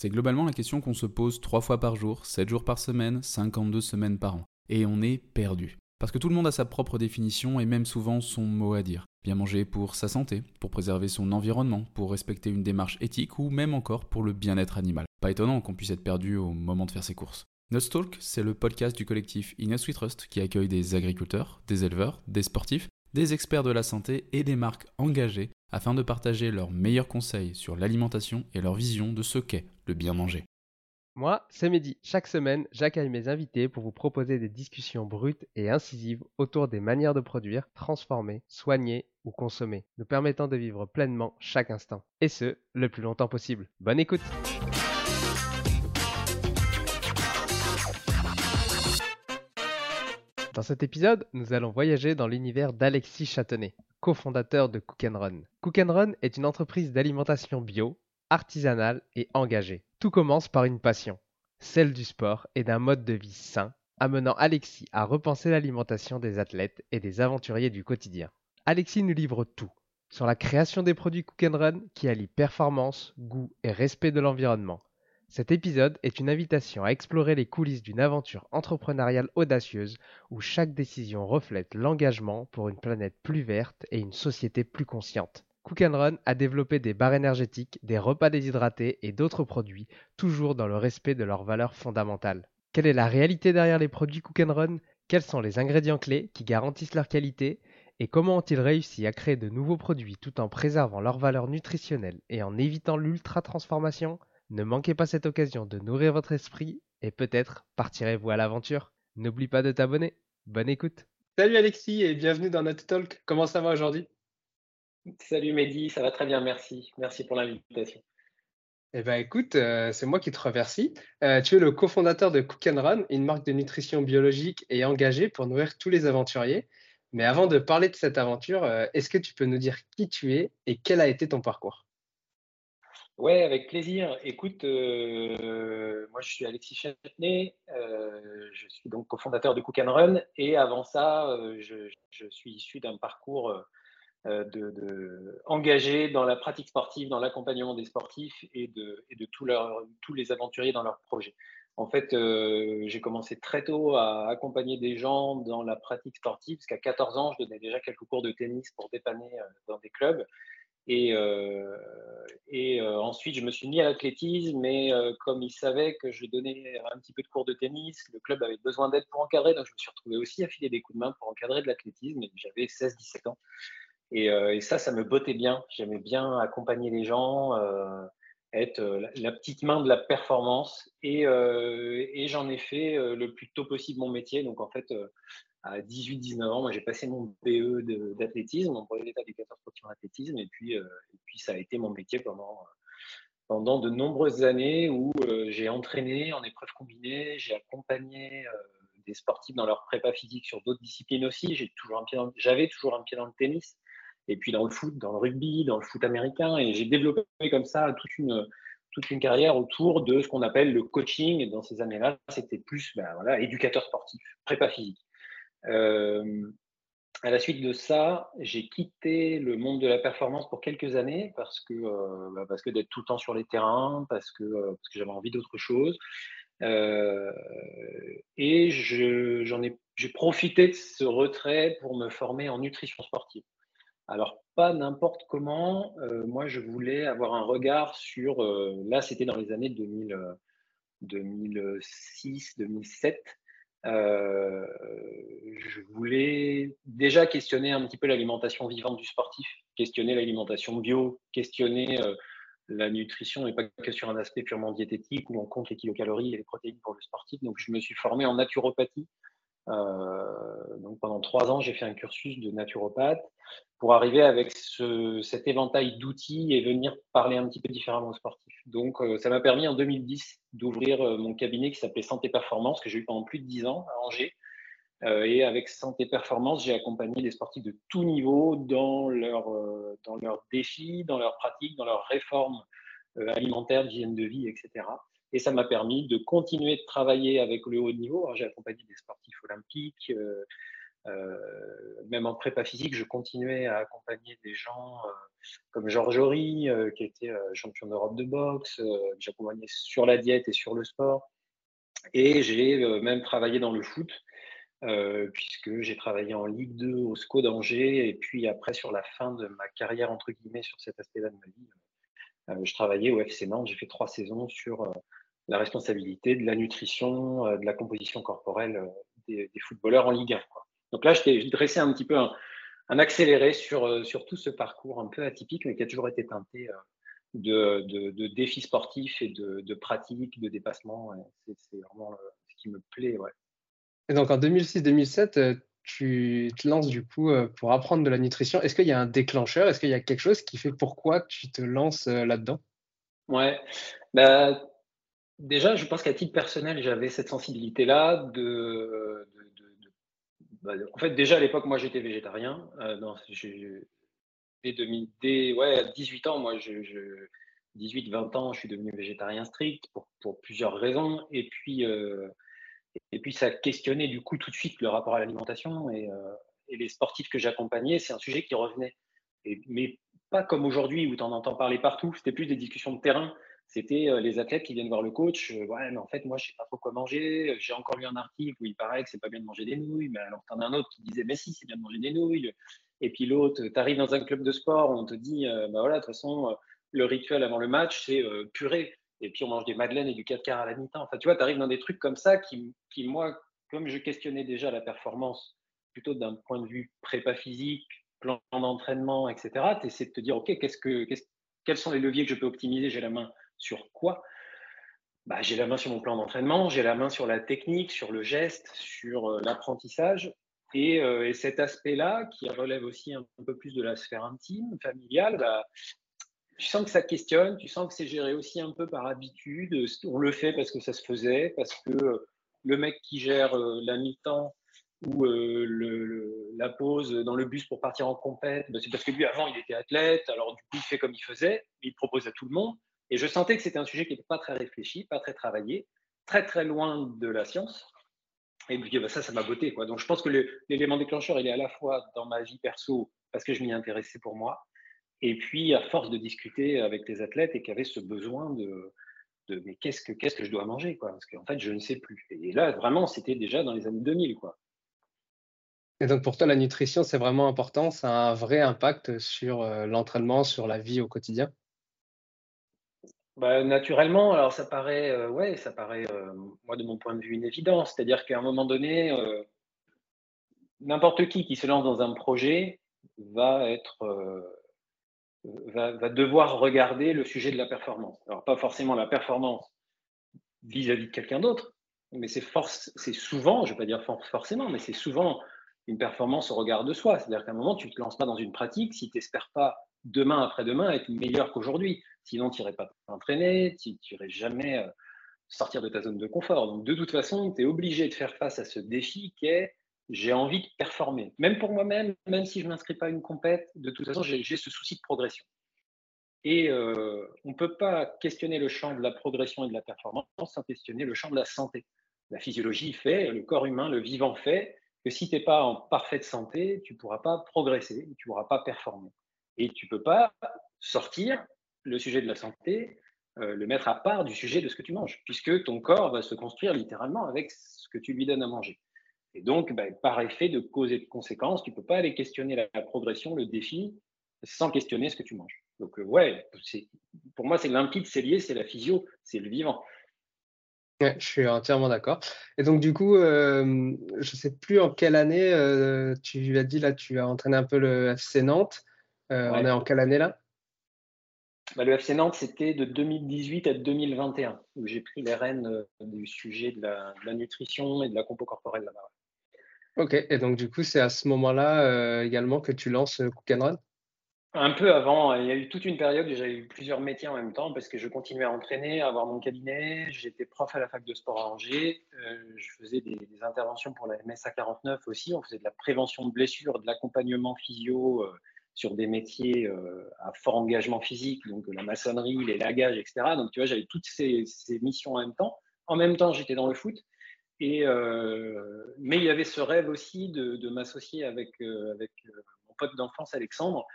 C'est globalement la question qu'on se pose 3 fois par jour, 7 jours par semaine, 52 semaines par an. Et on est perdu. Parce que tout le monde a sa propre définition et même souvent son mot à dire. Bien manger pour sa santé, pour préserver son environnement, pour respecter une démarche éthique ou même encore pour le bien-être animal. Pas étonnant qu'on puisse être perdu au moment de faire ses courses. Talk, c'est le podcast du collectif Inès We Trust qui accueille des agriculteurs, des éleveurs, des sportifs, des experts de la santé et des marques engagées afin de partager leurs meilleurs conseils sur l'alimentation et leur vision de ce qu'est le bien manger. Moi, c'est Mehdi. Chaque semaine, j'accueille mes invités pour vous proposer des discussions brutes et incisives autour des manières de produire, transformer, soigner ou consommer, nous permettant de vivre pleinement chaque instant. Et ce, le plus longtemps possible. Bonne écoute Dans cet épisode, nous allons voyager dans l'univers d'Alexis Châtenay, cofondateur de Cook Run. Cook Run est une entreprise d'alimentation bio, artisanale et engagée. Tout commence par une passion, celle du sport et d'un mode de vie sain, amenant Alexis à repenser l'alimentation des athlètes et des aventuriers du quotidien. Alexis nous livre tout sur la création des produits Cook Run qui allient performance, goût et respect de l'environnement cet épisode est une invitation à explorer les coulisses d'une aventure entrepreneuriale audacieuse où chaque décision reflète l'engagement pour une planète plus verte et une société plus consciente. Cook Run a développé des barres énergétiques, des repas déshydratés et d'autres produits, toujours dans le respect de leurs valeurs fondamentales. Quelle est la réalité derrière les produits Cook Run? Quels sont les ingrédients clés qui garantissent leur qualité? Et comment ont-ils réussi à créer de nouveaux produits tout en préservant leurs valeurs nutritionnelles et en évitant l'ultra-transformation? Ne manquez pas cette occasion de nourrir votre esprit et peut-être partirez-vous à l'aventure. N'oublie pas de t'abonner. Bonne écoute. Salut Alexis et bienvenue dans notre talk. Comment ça va aujourd'hui? Salut Mehdi, ça va très bien, merci. Merci pour l'invitation. Eh bien écoute, euh, c'est moi qui te remercie. Euh, tu es le cofondateur de Cook and Run, une marque de nutrition biologique et engagée pour nourrir tous les aventuriers. Mais avant de parler de cette aventure, euh, est-ce que tu peux nous dire qui tu es et quel a été ton parcours? Ouais, avec plaisir. Écoute, euh, moi je suis Alexis Châtenay, euh, je suis donc cofondateur de Cook and Run et avant ça, euh, je, suis issu d'un parcours de, engagé dans la pratique sportive, dans l'accompagnement des sportifs et de tous les aventuriers dans leurs projets. En fait, j'ai commencé très tôt à accompagner des gens dans la pratique sportive, parce qu'à 14 ans, je donnais déjà quelques cours de tennis pour dépanner dans des clubs. Et, euh, euh, ensuite, je me suis mis à l'athlétisme, mais euh, comme ils savaient que je donnais un petit peu de cours de tennis, le club avait besoin d'aide pour encadrer, donc je me suis retrouvé aussi à filer des coups de main pour encadrer de l'athlétisme, j'avais 16-17 ans. Et, ça, ça me bottait bien. J'aimais bien accompagner les gens, être la, petite main de la performance, et, et j'en ai fait le plus tôt possible mon métier. Donc en fait, à 18-19 ans, moi j'ai passé mon BE d'athlétisme, mon brevet d'état d'éducateur sportif en athlétisme, et puis, euh, et puis ça a été mon métier pendant, de nombreuses années où euh, j'ai entraîné en épreuve combinée, j'ai accompagné euh, des sportifs dans leur prépa physique sur d'autres disciplines aussi. J'avais toujours, un pied dans, le tennis, et puis dans le foot, dans le rugby, dans le foot américain, et j'ai développé comme ça toute une, carrière autour de ce qu'on appelle le coaching. Et dans ces années-là, c'était plus ben, éducateur sportif, prépa physique. Euh, à la suite de ça, j'ai quitté le monde de la performance pour quelques années parce que, euh, bah, que d'être tout le temps sur les terrains, parce que, euh, que j'avais envie d'autre chose. Et ai, j'ai profité de ce retrait pour me former en nutrition sportive. Alors, pas n'importe comment. moi, je voulais avoir un regard sur. là, c'était dans les années 2000, 2006, 2007. Euh, je voulais déjà questionner un petit peu l'alimentation vivante du sportif, questionner l'alimentation bio, questionner euh, la nutrition et pas que sur un aspect purement diététique où on compte les kilocalories et les protéines pour le sportif. Donc, je me suis formé en naturopathie donc pendant trois ans, j'ai fait un cursus de naturopathe pour arriver avec ce, cet éventail d'outils et venir parler un petit peu différemment aux sportifs. Donc, euh, ça m'a permis en 2010 d'ouvrir euh, mon cabinet qui s'appelait Santé Performance, que j'ai eu pendant plus de dix ans à Angers. et avec Santé Performance, j'ai accompagné des sportifs de tout niveau dans leurs dans leurs défis, dans leurs pratiques, dans leurs réformes alimentaires, d'hygiène de vie, etc. Et ça m'a permis de continuer de travailler avec le haut niveau. J'ai accompagné des sportifs olympiques, euh, euh, même en prépa physique, je continuais à accompagner des gens euh, comme Georges Horry, qui était champion d'Europe de boxe. J'accompagnais sur la diète et sur le sport. Et j'ai même travaillé dans le foot, puisque j'ai travaillé en Ligue 2 au SCO d'Angers. Et puis après, sur la fin de ma carrière, entre guillemets, sur cet aspect-là de ma vie, je travaillais au FC Nantes. J'ai fait trois saisons sur la responsabilité de la nutrition, euh, de la composition corporelle euh, des, footballeurs en Ligue 1. Donc là, je t'ai dressé un petit peu un, accéléré sur, euh, sur tout ce parcours un peu atypique, mais qui a toujours été teinté de, de, défis sportifs et de, de pratiques, de dépassements. C'est vraiment ce qui me plaît. Ouais. Et donc en 2006-2007, tu te lances du coup pour apprendre de la nutrition. Est-ce qu'il y a un déclencheur? Est-ce qu'il y a quelque chose qui fait pourquoi tu te lances là-dedans? Ouais, bah, Déjà, je pense qu'à titre personnel, j'avais cette sensibilité-là bah, en fait, déjà à l'époque, moi, j'étais végétarien. Euh, dès, 2000, ouais, 18 ans, moi, je, 18-20 ans, je suis devenu végétarien strict pour, plusieurs raisons. Et puis, euh, et puis, ça questionnait du coup tout de suite le rapport à l'alimentation. Et, euh, les sportifs que j'accompagnais, c'est un sujet qui revenait. Mais pas comme aujourd'hui où tu en entends parler partout. C'était plus des discussions de terrain c'était euh, les athlètes qui viennent voir le coach. Euh, ouais, mais en fait, moi, je sais pas trop quoi manger. J'ai encore lu un article où il paraît que c'est pas bien de manger des nouilles. Mais alors, tu en as un autre qui disait, mais si, c'est bien de manger des nouilles. Et puis l'autre, tu arrives dans un club de sport, on te dit, euh, bah voilà, de toute façon, le rituel avant le match, c'est purée. Et puis on mange des madeleines et du 4 quarts à la mi-temps. Enfin, tu vois, tu arrives dans des trucs comme ça qui, qui, moi, comme je questionnais déjà la performance, plutôt d'un point de vue prépa physique, plan d'entraînement, etc., tu essaies de te dire, OK, qu'est-ce que, quels sont les leviers que je peux optimiser? J'ai la main sur quoi? Bah, J'ai la main sur mon plan d'entraînement, j'ai la main sur la technique, sur le geste, sur euh, l'apprentissage. Euh, et, cet aspect-là, qui relève aussi un, peu plus de la sphère intime, familiale, bah, tu sens que ça questionne, tu sens que c'est géré aussi un peu par habitude. On le fait parce que ça se faisait, parce que euh, le mec qui gère la mi-temps ou la pause dans le bus pour partir en compète, bah, c'est parce que lui, avant, il était athlète, alors du coup, il fait comme il faisait, il propose à tout le monde. Et je sentais que c'était un sujet qui n'était pas très réfléchi, pas très travaillé, très très loin de la science. Et puis bah, ça, ça m'a botté. Quoi. Donc je pense que l'élément déclencheur, il est à la fois dans ma vie perso, parce que je m'y intéressais pour moi, et puis à force de discuter avec les athlètes et qui avaient ce besoin de, de mais qu'est-ce que, qu'est-ce que je dois manger quoi? Parce qu'en fait, je ne sais plus. Et là, vraiment, c'était déjà dans les années 2000. Quoi. Et donc pour toi, la nutrition, c'est vraiment important, ça a un vrai impact sur euh, l'entraînement, sur la vie au quotidien? Bah, naturellement, alors ça paraît, euh, ouais, ça paraît, euh, moi de mon point de vue, une évidence. C'est-à-dire qu'à un moment donné, euh, n'importe qui qui se lance dans un projet va être, va, devoir regarder le sujet de la performance. Alors pas forcément la performance vis-à-vis de quelqu'un d'autre, mais c'est c'est souvent, je vais pas dire forcément, mais c'est souvent une performance au regard de soi. C'est-à-dire qu'à un moment, tu te lances pas dans une pratique si tu n'espères pas demain après-demain être meilleur qu'aujourd'hui. Sinon, tu n'irais pas t'entraîner, tu n'irais jamais euh, sortir de ta zone de confort. Donc, de toute façon, tu es obligé de faire face à ce défi qui est j'ai envie de performer. Même pour moi-même, même si je ne m'inscris pas à une compète, de toute façon, j'ai ce souci de progression. Et on ne peut pas questionner le champ de la progression et de la performance sans questionner le champ de la santé. La physiologie fait, le corps humain, le vivant fait, que si tu n'es pas en parfaite santé, tu ne pourras pas progresser, tu ne pourras pas performer. Et tu ne peux pas sortir le sujet de la santé, le mettre à part du sujet de ce que tu manges, puisque ton corps va se construire littéralement avec ce que tu lui donnes à manger. Et donc, bah, par effet de cause et de conséquence, tu ne peux pas aller questionner la, progression, le défi, sans questionner ce que tu manges. Donc, ouais, pour moi, c'est limpide, c'est lié, c'est la physio, c'est le vivant. je suis entièrement d'accord. Et donc, du coup, je ne sais plus en quelle année tu as dit, là, tu as entraîné un peu le FC Nantes. On est en quelle année là? Bah, Le FC Nantes, c'était de 2018 à 2021, où j'ai pris les rênes du sujet de la, de la, nutrition et de la compo corporelle là-bas. Ok, et donc du coup, c'est à ce moment-là euh, également que tu lances euh, Cook and Run? Un peu avant, il y a eu toute une période où j'avais eu plusieurs métiers en même temps parce que je continuais à entraîner, à avoir mon cabinet. J'étais prof à la fac de sport à Angers. Euh, je faisais des, interventions pour la MSA 49 aussi. On faisait de la prévention de blessures, de l'accompagnement physio sur des métiers à fort engagement physique, donc la maçonnerie, les lagages, etc. Donc tu vois, j'avais toutes ces, ces missions en même temps. En même temps, j'étais dans le foot. Et, euh, mais il y avait ce rêve aussi de, m'associer avec, euh, avec euh, mon pote d'enfance Alexandre,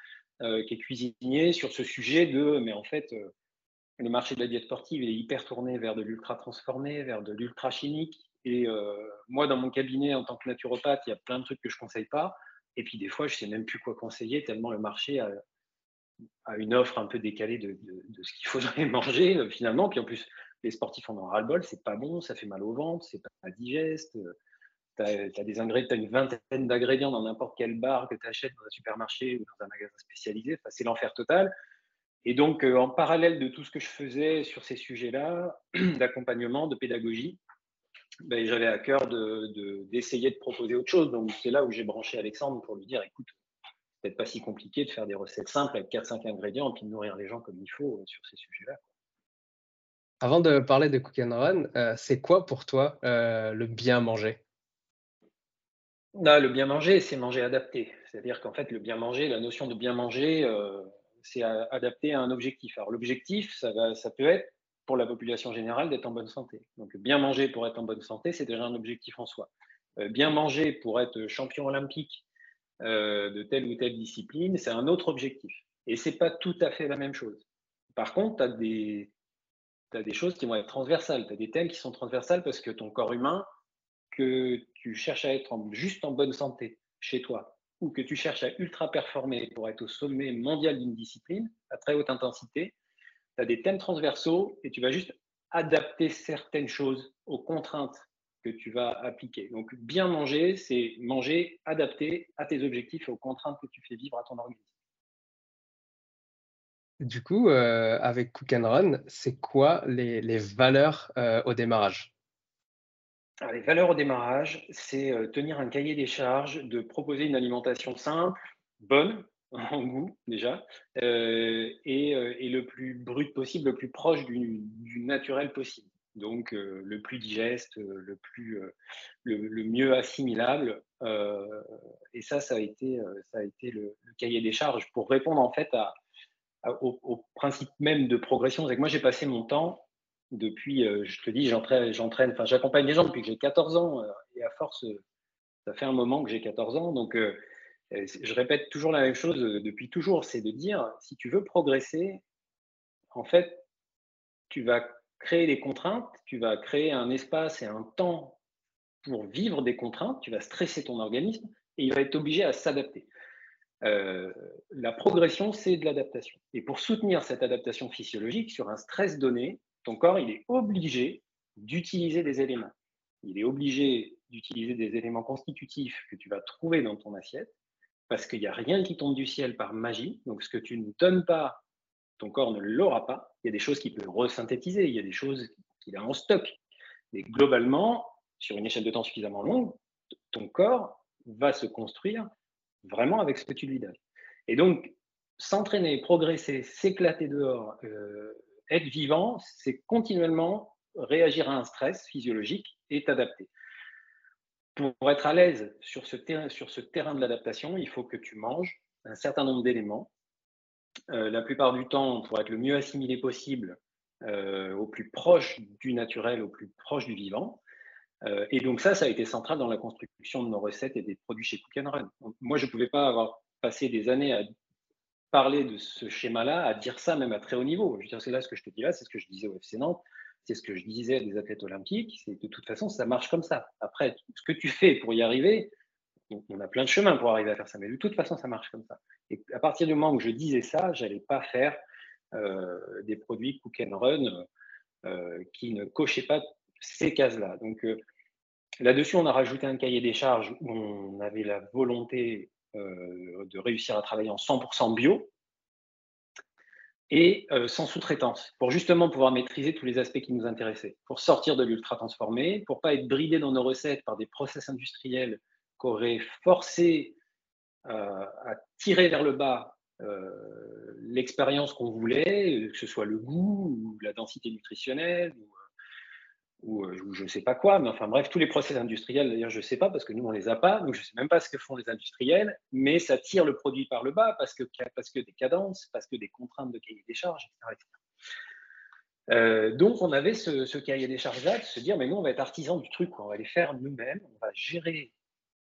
qui est cuisinier, sur ce sujet de, mais en fait, le marché de la diète sportive est hyper tourné vers de l'ultra transformé, vers de l'ultra chimique. Et moi, dans mon cabinet, en tant que naturopathe, il y a plein de trucs que je ne conseille pas. Et puis des fois, je ne sais même plus quoi conseiller, tellement le marché a, une offre un peu décalée de, ce qu'il faudrait manger finalement. Puis en plus, les sportifs en ont ras-le-bol, c'est pas bon, ça fait mal au ventre, c'est pas digeste. Tu as, as une vingtaine d'ingrédients dans n'importe quel bar que tu achètes dans un supermarché ou dans un magasin spécialisé. c'est l'enfer total. Et donc, euh, en parallèle de tout ce que je faisais sur ces sujets-là, d'accompagnement, de pédagogie, ben, j'avais à cœur d'essayer de, de, proposer autre chose. Donc, c'est là où j'ai branché Alexandre pour lui dire écoute, c'est peut-être pas si compliqué de faire des recettes simples avec 4-5 ingrédients et puis de nourrir les gens comme il faut euh, sur ces sujets-là. Avant de parler de Cook and Run, euh, c'est quoi pour toi euh, le bien manger? Non, Le bien manger, c'est manger adapté. C'est-à-dire qu'en fait, le bien manger, la notion de bien manger, euh, c'est adapté à un objectif. Alors l'objectif, ça, ça peut être pour la population générale d'être en bonne santé. Donc bien manger pour être en bonne santé, c'est déjà un objectif en soi. bien manger pour être champion olympique de telle ou telle discipline, c'est un autre objectif. Et c'est pas tout à fait la même chose. Par contre, tu as des, des choses qui vont être transversales, tu as des thèmes qui sont transversales parce que ton corps humain, que tu cherches à être juste en bonne santé chez toi, ou que tu cherches à ultra performer pour être au sommet mondial d'une discipline à très haute intensité, tu as des thèmes transversaux et tu vas juste adapter certaines choses aux contraintes que tu vas appliquer. Donc bien manger, c'est manger adapté à tes objectifs et aux contraintes que tu fais vivre à ton organisme. Du coup, euh, avec Cook and Run, c'est quoi les, valeurs euh, au démarrage? Les valeurs au démarrage, c'est euh, tenir un cahier des charges, de proposer une alimentation simple, bonne en goût déjà, et, le plus brut possible, le plus proche du, naturel possible. Donc le plus digeste, le, plus, le, mieux assimilable. et ça, ça a été, ça a été le, cahier des charges pour répondre en fait à, au, principe même de progression. C'est que moi, j'ai passé mon temps depuis, euh, je te dis, j'entraîne, enfin, j'accompagne les gens depuis que j'ai 14 ans. Euh, et à force, euh, ça fait un moment que j'ai 14 ans. Donc, je répète toujours la même chose depuis toujours c'est de dire, si tu veux progresser, en fait, tu vas créer des contraintes, tu vas créer un espace et un temps pour vivre des contraintes, tu vas stresser ton organisme et il va être obligé à s'adapter. Euh, la progression, c'est de l'adaptation. Et pour soutenir cette adaptation physiologique sur un stress donné, ton corps, il est obligé d'utiliser des éléments. Il est obligé d'utiliser des éléments constitutifs que tu vas trouver dans ton assiette, parce qu'il n'y a rien qui tombe du ciel par magie. Donc, ce que tu ne donnes pas, ton corps ne l'aura pas. Il y a des choses qu'il peut resynthétiser, il y a des choses qu'il a en stock. Mais globalement, sur une échelle de temps suffisamment longue, ton corps va se construire vraiment avec ce que tu lui donnes. Et donc, s'entraîner, progresser, s'éclater dehors, euh, être vivant, c'est continuellement réagir à un stress physiologique et t'adapter. Pour être à l'aise sur ce terrain, de l'adaptation, il faut que tu manges un certain nombre d'éléments la plupart du temps pour être le mieux assimilé possible au plus proche du naturel, au plus proche du vivant. et donc ça, ça a été central dans la construction de nos recettes et des produits chez Cook. Moi, je ne pouvais pas avoir passé des années à parler de ce schéma-là, à dire ça même à très haut niveau. Je veux dire, c'est là ce que je te dis là, c'est ce que je disais au FC Nantes, c'est ce que je disais des athlètes olympiques, c'est de toute façon, ça marche comme ça. Après, ce que tu fais pour y arriver, on a plein de chemins pour arriver à faire ça, mais de toute façon, ça marche comme ça. Et à partir du moment où je disais ça, j'allais pas faire euh, des produits cook and run euh, qui ne cochaient pas ces cases-là. Donc euh, là-dessus, on a rajouté un cahier des charges où on avait la volonté de réussir à travailler en 100% bio, et euh, sans sous-traitance, pour justement pouvoir maîtriser tous les aspects qui nous intéressaient, pour sortir de l'ultra transformé, pour pas être bridé dans nos recettes par des process industriels qui auraient forcé euh, à tirer vers le bas euh, l'expérience qu'on voulait, que ce soit le goût ou la densité nutritionnelle euh, ou, je ne sais pas quoi, mais enfin bref, tous les process industriels, d'ailleurs, je ne sais pas parce que nous, on ne les a pas, donc je ne sais même pas ce que font les industriels, mais ça tire le produit par le bas parce que, des cadences, parce que des contraintes de cahier des charges, etc. Euh, donc, on avait ce, cahier des charges-là de se dire, mais nous, on va être artisans du truc, on va les faire nous-mêmes, on va gérer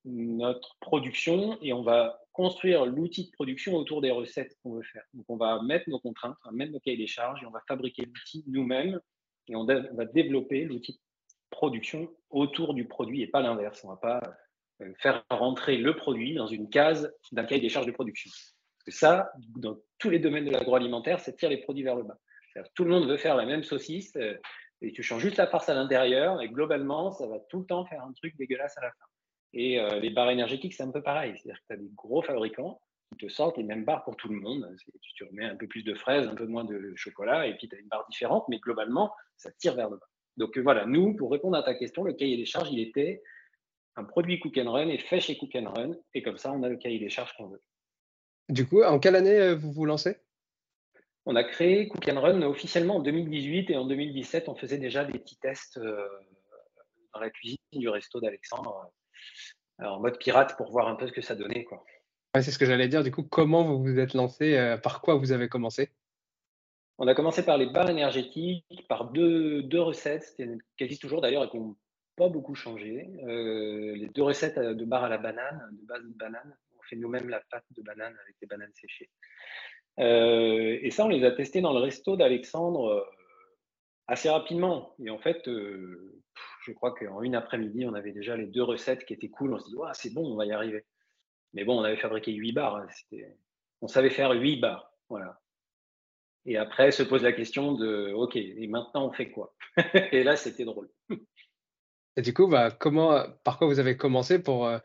notre production et on va construire l'outil de production autour des recettes qu'on veut faire. Donc, on va mettre nos contraintes, on va mettre nos cahiers des charges et on va fabriquer l'outil nous-mêmes et on, va développer l'outil de production autour du produit et pas l'inverse. On ne va pas euh, faire rentrer le produit dans une case d'un cahier des charges de production. Parce que ça, dans tous les domaines de l'agroalimentaire, c'est tirer les produits vers le bas. Tout le monde veut faire la même saucisse euh, et tu changes juste la farce à l'intérieur et globalement, ça va tout le temps faire un truc dégueulasse à la fin. Et euh, les barres énergétiques, c'est un peu pareil. C'est-à-dire que tu as des gros fabricants qui te sortent les mêmes barres pour tout le monde. Tu remets un peu plus de fraises, un peu moins de chocolat, et puis tu as une barre différente, mais globalement, ça tire vers le bas. Donc voilà, nous, pour répondre à ta question, le cahier des charges, il était un produit Cook and Run et fait chez Cook and Run, et comme ça, on a le cahier des charges qu'on veut. Du coup, en quelle année euh, vous vous lancez? On a créé Cook and Run officiellement en 2018, et en 2017, on faisait déjà des petits tests euh, dans la cuisine du resto d'Alexandre, euh, en mode pirate, pour voir un peu ce que ça donnait. Quoi c'est ce que j'allais dire. Du coup, comment vous vous êtes lancé euh, Par quoi vous avez commencé? On a commencé par les barres énergétiques, par deux, recettes, qui existent toujours d'ailleurs et qui n'ont pas beaucoup changé. Euh, les deux recettes de barres à la banane, de base de banane. On fait nous-mêmes la pâte de banane avec des bananes séchées. Euh, et ça, on les a testés dans le resto d'Alexandre assez rapidement. Et en fait, je crois qu'en une après-midi, on avait déjà les deux recettes qui étaient cool. On se dit, c'est bon, on va y arriver. Mais bon, on avait fabriqué 8 barres. Hein, on savait faire 8 barres. Voilà. Et après, se pose la question de OK, et maintenant on fait quoi? Et là, c'était drôle. Et du coup, bah, comment, par quoi vous avez commencé pour euh,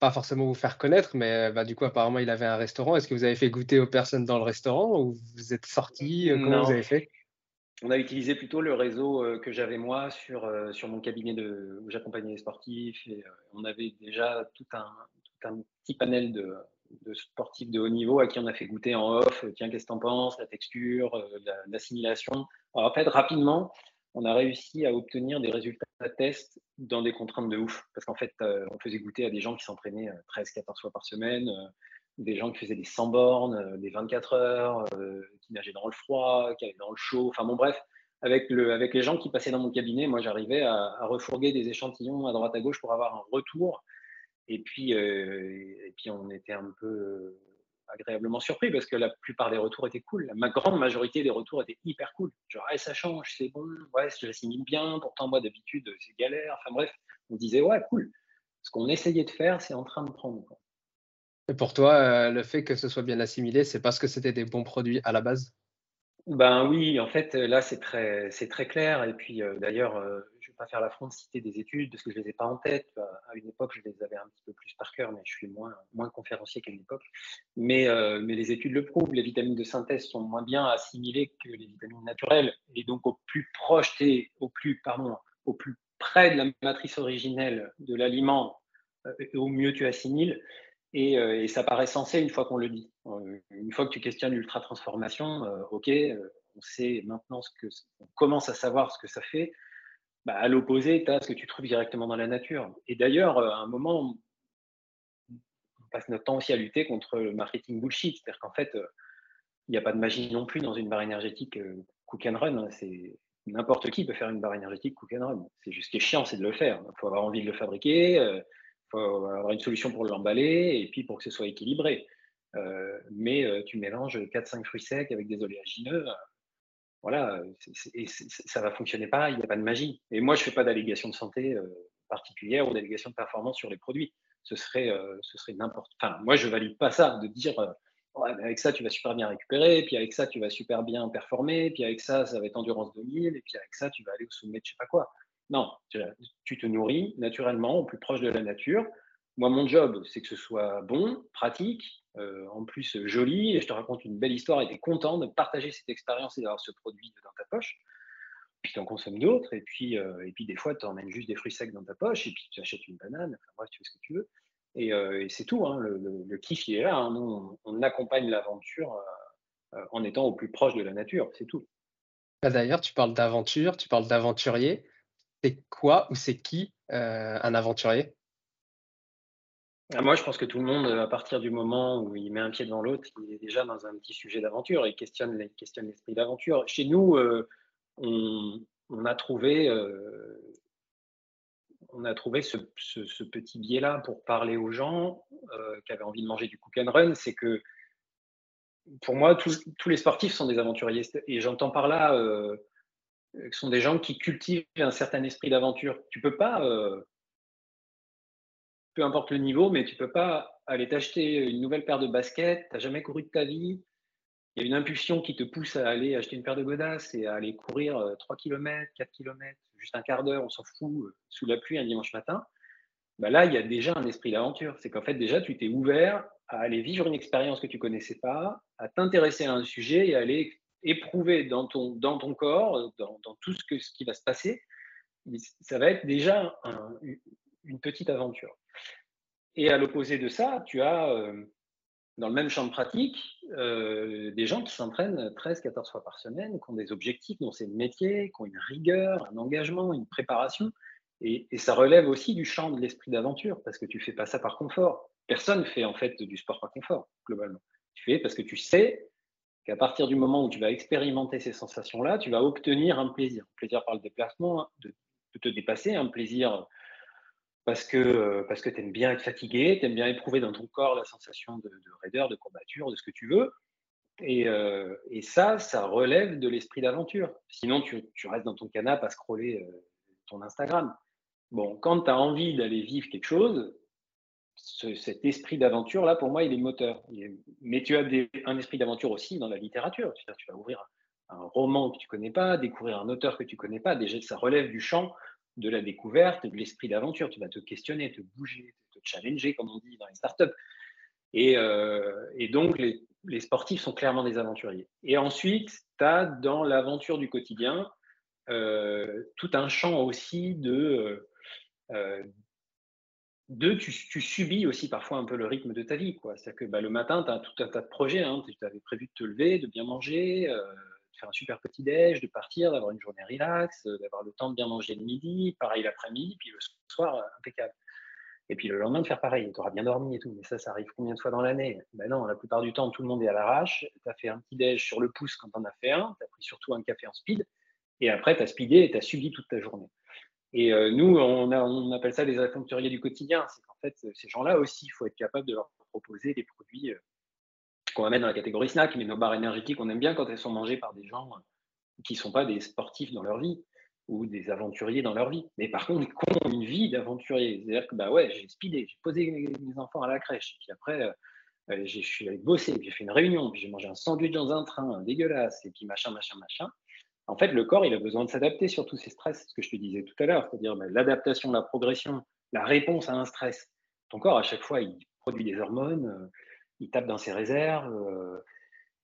pas forcément vous faire connaître, mais bah, du coup, apparemment, il avait un restaurant. Est-ce que vous avez fait goûter aux personnes dans le restaurant ou vous êtes sorti euh, Comment vous avez fait? On a utilisé plutôt le réseau euh, que j'avais moi sur, sur mon cabinet de, où j'accompagnais les sportifs. Et on avait déjà tout un, un petit panel de, sportifs de haut niveau à qui on a fait goûter en off, euh, tiens, qu'est-ce que t'en penses, la texture, euh, l'assimilation. en fait, rapidement, on a réussi à obtenir des résultats de test dans des contraintes de ouf. Parce qu'en fait, euh, on faisait goûter à des gens qui s'entraînaient 13-14 fois par semaine, des gens qui faisaient des 100 bornes, des 24 heures, qui nageaient dans le froid, qui allaient dans le chaud. Enfin bon, bref, avec, le, avec les gens qui passaient dans mon cabinet, moi, j'arrivais à, à refourguer des échantillons à droite à gauche pour avoir un retour et puis, euh, et puis on était un peu euh, agréablement surpris parce que la plupart des retours étaient cool. La grande majorité des retours étaient hyper cool. Genre, ça change, c'est bon, ouais, je l'assimile bien, pourtant moi d'habitude c'est galère. Enfin bref, on disait, ouais, cool. Ce qu'on essayait de faire, c'est en train de prendre. Et pour toi, euh, le fait que ce soit bien assimilé, c'est parce que c'était des bons produits à la base? Ben oui, en fait, là, c'est très, c'est très clair. Et puis, d'ailleurs, faire l'affront de citer des études parce que je les ai pas en tête. À une époque, je les avais un petit peu plus par cœur, mais je suis moins, moins conférencier qu'à une époque. Mais, euh, mais les études le prouvent, les vitamines de synthèse sont moins bien assimilées que les vitamines naturelles. Et donc, au plus proche, au plus, pardon, au plus près de la matrice originelle de l'aliment, euh, au mieux tu assimiles. Et, euh, et, ça paraît sensé une fois qu'on le dit. une fois que tu questionnes l'ultra-transformation, ok, on sait maintenant ce que, on commence à savoir ce que ça fait. Bah, à l'opposé, tu as ce que tu trouves directement dans la nature. Et d'ailleurs, euh, à un moment, on passe notre temps aussi à lutter contre le marketing bullshit. C'est-à-dire qu'en fait, euh, il n'y a pas de magie non plus dans une barre énergétique cook and run. Hein. C'est n'importe qui peut faire une barre énergétique cook and run. C'est juste chiant, c'est de le faire. Il faut avoir envie de le fabriquer, il faut avoir une solution pour l'emballer et puis pour que ce soit équilibré. mais tu mélanges 4-5 fruits secs avec des oléagineux, voilà, et ça va fonctionner pareil, il n'y a pas de magie. Et moi, je ne fais pas d'allégation de santé particulière ou d'allégation de performance sur les produits. Ce serait, ce serait n'importe. Enfin, moi, je valide pas ça de dire avec ça, tu vas super bien récupérer, puis avec ça, tu vas super bien performer, puis avec ça, ça va être endurance 2000, et puis avec ça, tu vas aller au sommet de je sais pas quoi. Non, tu te nourris naturellement, au plus proche de la nature. Moi, mon job, c'est que ce soit bon, pratique, euh, en plus joli, et je te raconte une belle histoire et tu es content de partager cette expérience et d'avoir ce produit dans ta poche. Puis tu en consommes d'autres, et puis, euh, et puis des fois, tu emmènes juste des fruits secs dans ta poche, et puis tu achètes une banane, enfin bref, tu fais ce que tu veux. Et, euh, c'est tout, hein, le, kiff, il est là. Hein. Nous, on, accompagne l'aventure en étant au plus proche de la nature, c'est tout. Bah, d'ailleurs, tu parles d'aventure, tu parles d'aventurier. C'est quoi ou c'est qui un aventurier? Moi, je pense que tout le monde, à partir du moment où il met un pied devant l'autre, il est déjà dans un petit sujet d'aventure et questionne, questionne l'esprit d'aventure. Chez nous, euh, on, a trouvé, euh, ce, petit biais-là pour parler aux gens euh, qui avaient envie de manger du cook and run. C'est que pour moi, tous, les sportifs sont des aventuriers. Et j'entends par là que ce sont des gens qui cultivent un certain esprit d'aventure. Tu peux pas peu importe le niveau, mais tu peux pas aller t'acheter une nouvelle paire de baskets, tu n'as jamais couru de ta vie, il y a une impulsion qui te pousse à aller acheter une paire de godasses et à aller courir 3 km, 4 km, juste un quart d'heure, on s'en fout, euh, sous la pluie un dimanche matin, bah là, il y a déjà un esprit d'aventure. C'est qu'en fait, déjà, tu t'es ouvert à aller vivre une expérience que tu connaissais pas, à t'intéresser à un sujet et à aller éprouver dans ton, corps, dans, tout ce, ce qui va se passer. Ça va être déjà une petite aventure. Et à l'opposé de ça, tu as euh, dans le même champ de pratique euh, des gens qui s'entraînent 13-14 fois par semaine, qui ont des objectifs, dont c'est le métier, qui ont une rigueur, un engagement, une préparation. Et, ça relève aussi du champ de l'esprit d'aventure, parce que tu fais pas ça par confort. Personne ne fait en fait du sport par confort, globalement. Tu fais parce que tu sais qu'à partir du moment où tu vas expérimenter ces sensations-là, tu vas obtenir un plaisir. Un plaisir par le déplacement, de te dépasser, un plaisir parce que, euh, parce que tu aimes bien être fatigué, tu aimes bien éprouver dans ton corps la sensation de, raideur, de courbature, de ce que tu veux. Et, euh, et ça, ça relève de l'esprit d'aventure. Sinon, tu, restes dans ton canapé à scroller euh, ton Instagram. Bon, quand tu as envie d'aller vivre quelque chose, cet esprit d'aventure-là, pour moi, il est moteur. Mais tu as un esprit d'aventure aussi dans la littérature. Tu vas ouvrir un roman que tu connais pas, découvrir un auteur que tu connais pas. Déjà, ça relève du champ de la découverte, de l'esprit d'aventure. Tu vas te questionner, te bouger, te challenger, comme on dit dans les startups. Et, euh, donc, les, sportifs sont clairement des aventuriers. Et ensuite, tu as dans l'aventure du quotidien euh, tout un champ aussi de. Euh, tu, subis aussi parfois un peu le rythme de ta vie. C'est-à-dire que bah, le matin, tu as tout un tas de projets. Hein. Tu avais prévu de te lever, de bien manger, faire un super petit déj, de partir, d'avoir une journée relax, euh, d'avoir le temps de bien manger le midi, pareil l'après-midi, puis le soir, euh, impeccable. Et puis le lendemain, de faire pareil. Tu auras bien dormi et tout. Mais ça, ça arrive combien de fois dans l'année? Ben non, la plupart du temps, tout le monde est à l'arrache. Tu as fait un petit déj sur le pouce quand tu en as fait un. Tu as pris surtout un café en speed. Et après, tu as speedé et tu as subi toute ta journée. Et euh, nous, on, on, appelle ça les aventuriers du quotidien. C'est qu'en fait, ces gens-là aussi, il faut être capable de leur proposer des produits qu'on va mettre dans la catégorie snack, mais nos barres énergétiques, on aime bien quand elles sont mangées par des gens qui ne sont pas des sportifs dans leur vie ou des aventuriers dans leur vie. Mais par contre, qui ont une vie d'aventurier. C'est-à-dire que, bah ouais, j'ai speedé, j'ai posé mes enfants à la crèche, puis après, euh, je suis allé bosser, puis j'ai fait une réunion, puis j'ai mangé un sandwich dans un train dégueulasse, et puis machin, machin, machin. En fait, le corps, il a besoin de s'adapter sur tous ces stress, ce que je te disais tout à l'heure, c'est-à-dire bah, l'adaptation, la progression, la réponse à un stress. Ton corps, à chaque fois, il produit des hormones, euh, il tape dans ses réserves, euh,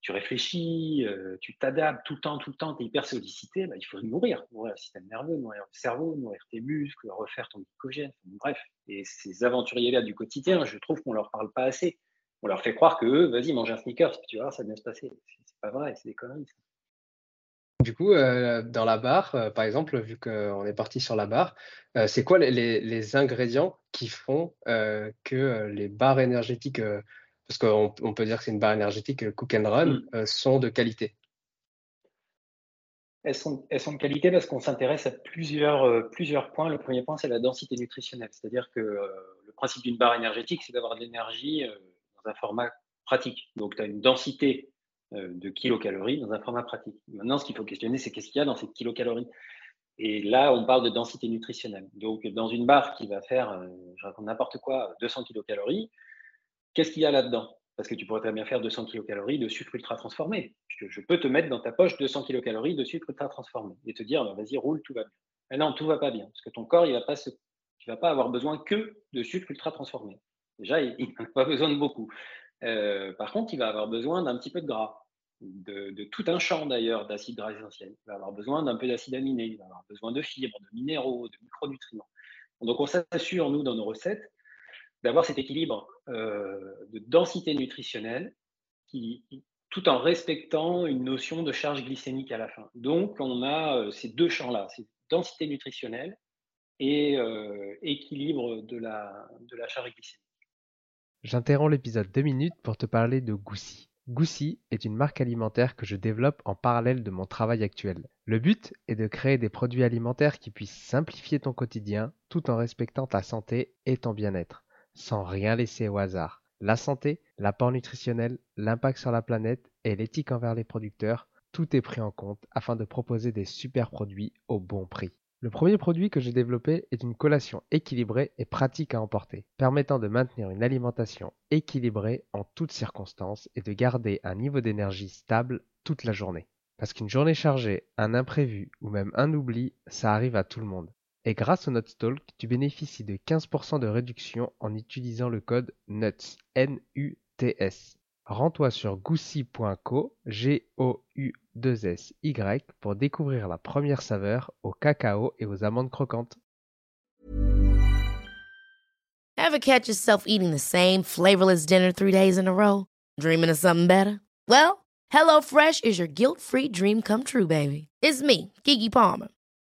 tu réfléchis, euh, tu t'adaptes tout le temps, tout le temps, tu es hyper sollicité, bah, il faut nourrir, nourrir le système nerveux, nourrir le cerveau, nourrir tes muscles, refaire ton glycogène, bref. Et ces aventuriers-là du quotidien, je trouve qu'on leur parle pas assez. On leur fait croire que vas-y, mange un sneakers, tu vois, ça va bien se passer. C'est pas vrai, c'est des conneries. Du coup, euh, dans la barre, par exemple, vu qu'on est parti sur la barre, c'est quoi les, les, ingrédients qui font que les barres énergétiques parce qu'on peut dire que c'est une barre énergétique Cook and Run, mm. sont de qualité elles sont, elles sont de qualité parce qu'on s'intéresse à plusieurs, plusieurs points. Le premier point, c'est la densité nutritionnelle. C'est-à-dire que le principe d'une barre énergétique, c'est d'avoir de l'énergie dans un format pratique. Donc, tu as une densité de kilocalories dans un format pratique. Maintenant, ce qu'il faut questionner, c'est qu'est-ce qu'il y a dans ces kilocalories et là, on parle de densité nutritionnelle. Donc, dans une barre qui va faire, euh, je raconte n'importe quoi, 200 kilocalories, qu'est-ce qu'il y a là-dedans? Parce que tu pourrais très bien faire 200 kilocalories de sucre ultra transformé. Je, peux te mettre dans ta poche 200 kilocalories de sucre ultra transformé et te dire, bah, vas-y, roule, tout va bien. Mais non, tout va pas bien, parce que ton corps, il va va pas avoir besoin que de sucre ultra transformé. Déjà, il n'a pas besoin de beaucoup. Euh, par contre, il va avoir besoin d'un petit peu de gras de, tout un champ d'ailleurs d'acides gras essentiels. Il va avoir besoin d'un peu d'acide aminé, il va avoir besoin de fibres, de minéraux, de micronutriments. Donc on s'assure, nous, dans nos recettes, d'avoir cet équilibre euh, de densité nutritionnelle tout en respectant une notion de charge glycémique à la fin. Donc on a euh, ces deux champs-là, c'est densité nutritionnelle et euh, équilibre de la, de la charge glycémique. J'interromps l'épisode deux minutes pour te parler de Goussi. Goussi est une marque alimentaire que je développe en parallèle de mon travail actuel. Le but est de créer des produits alimentaires qui puissent simplifier ton quotidien tout en respectant ta santé et ton bien-être, sans rien laisser au hasard. La santé, l'apport nutritionnel, l'impact sur la planète et l'éthique envers les producteurs, tout est pris en compte afin de proposer des super produits au bon prix. Le premier produit que j'ai développé est une collation équilibrée et pratique à emporter, permettant de maintenir une alimentation équilibrée en toutes circonstances et de garder un niveau d'énergie stable toute la journée. Parce qu'une journée chargée, un imprévu ou même un oubli, ça arrive à tout le monde. Et grâce au Nutstalk, tu bénéficies de 15% de réduction en utilisant le code NUTS, N-U-T-S. Rends-toi sur goussi.co, G-O-U-2-S-Y, pour découvrir la première saveur au cacao et aux amandes croquantes. Ever catch yourself eating the same flavorless dinner three days in a row? Dreaming of something better? Well, HelloFresh is your guilt-free dream come true, baby. It's me, Kiki Palmer.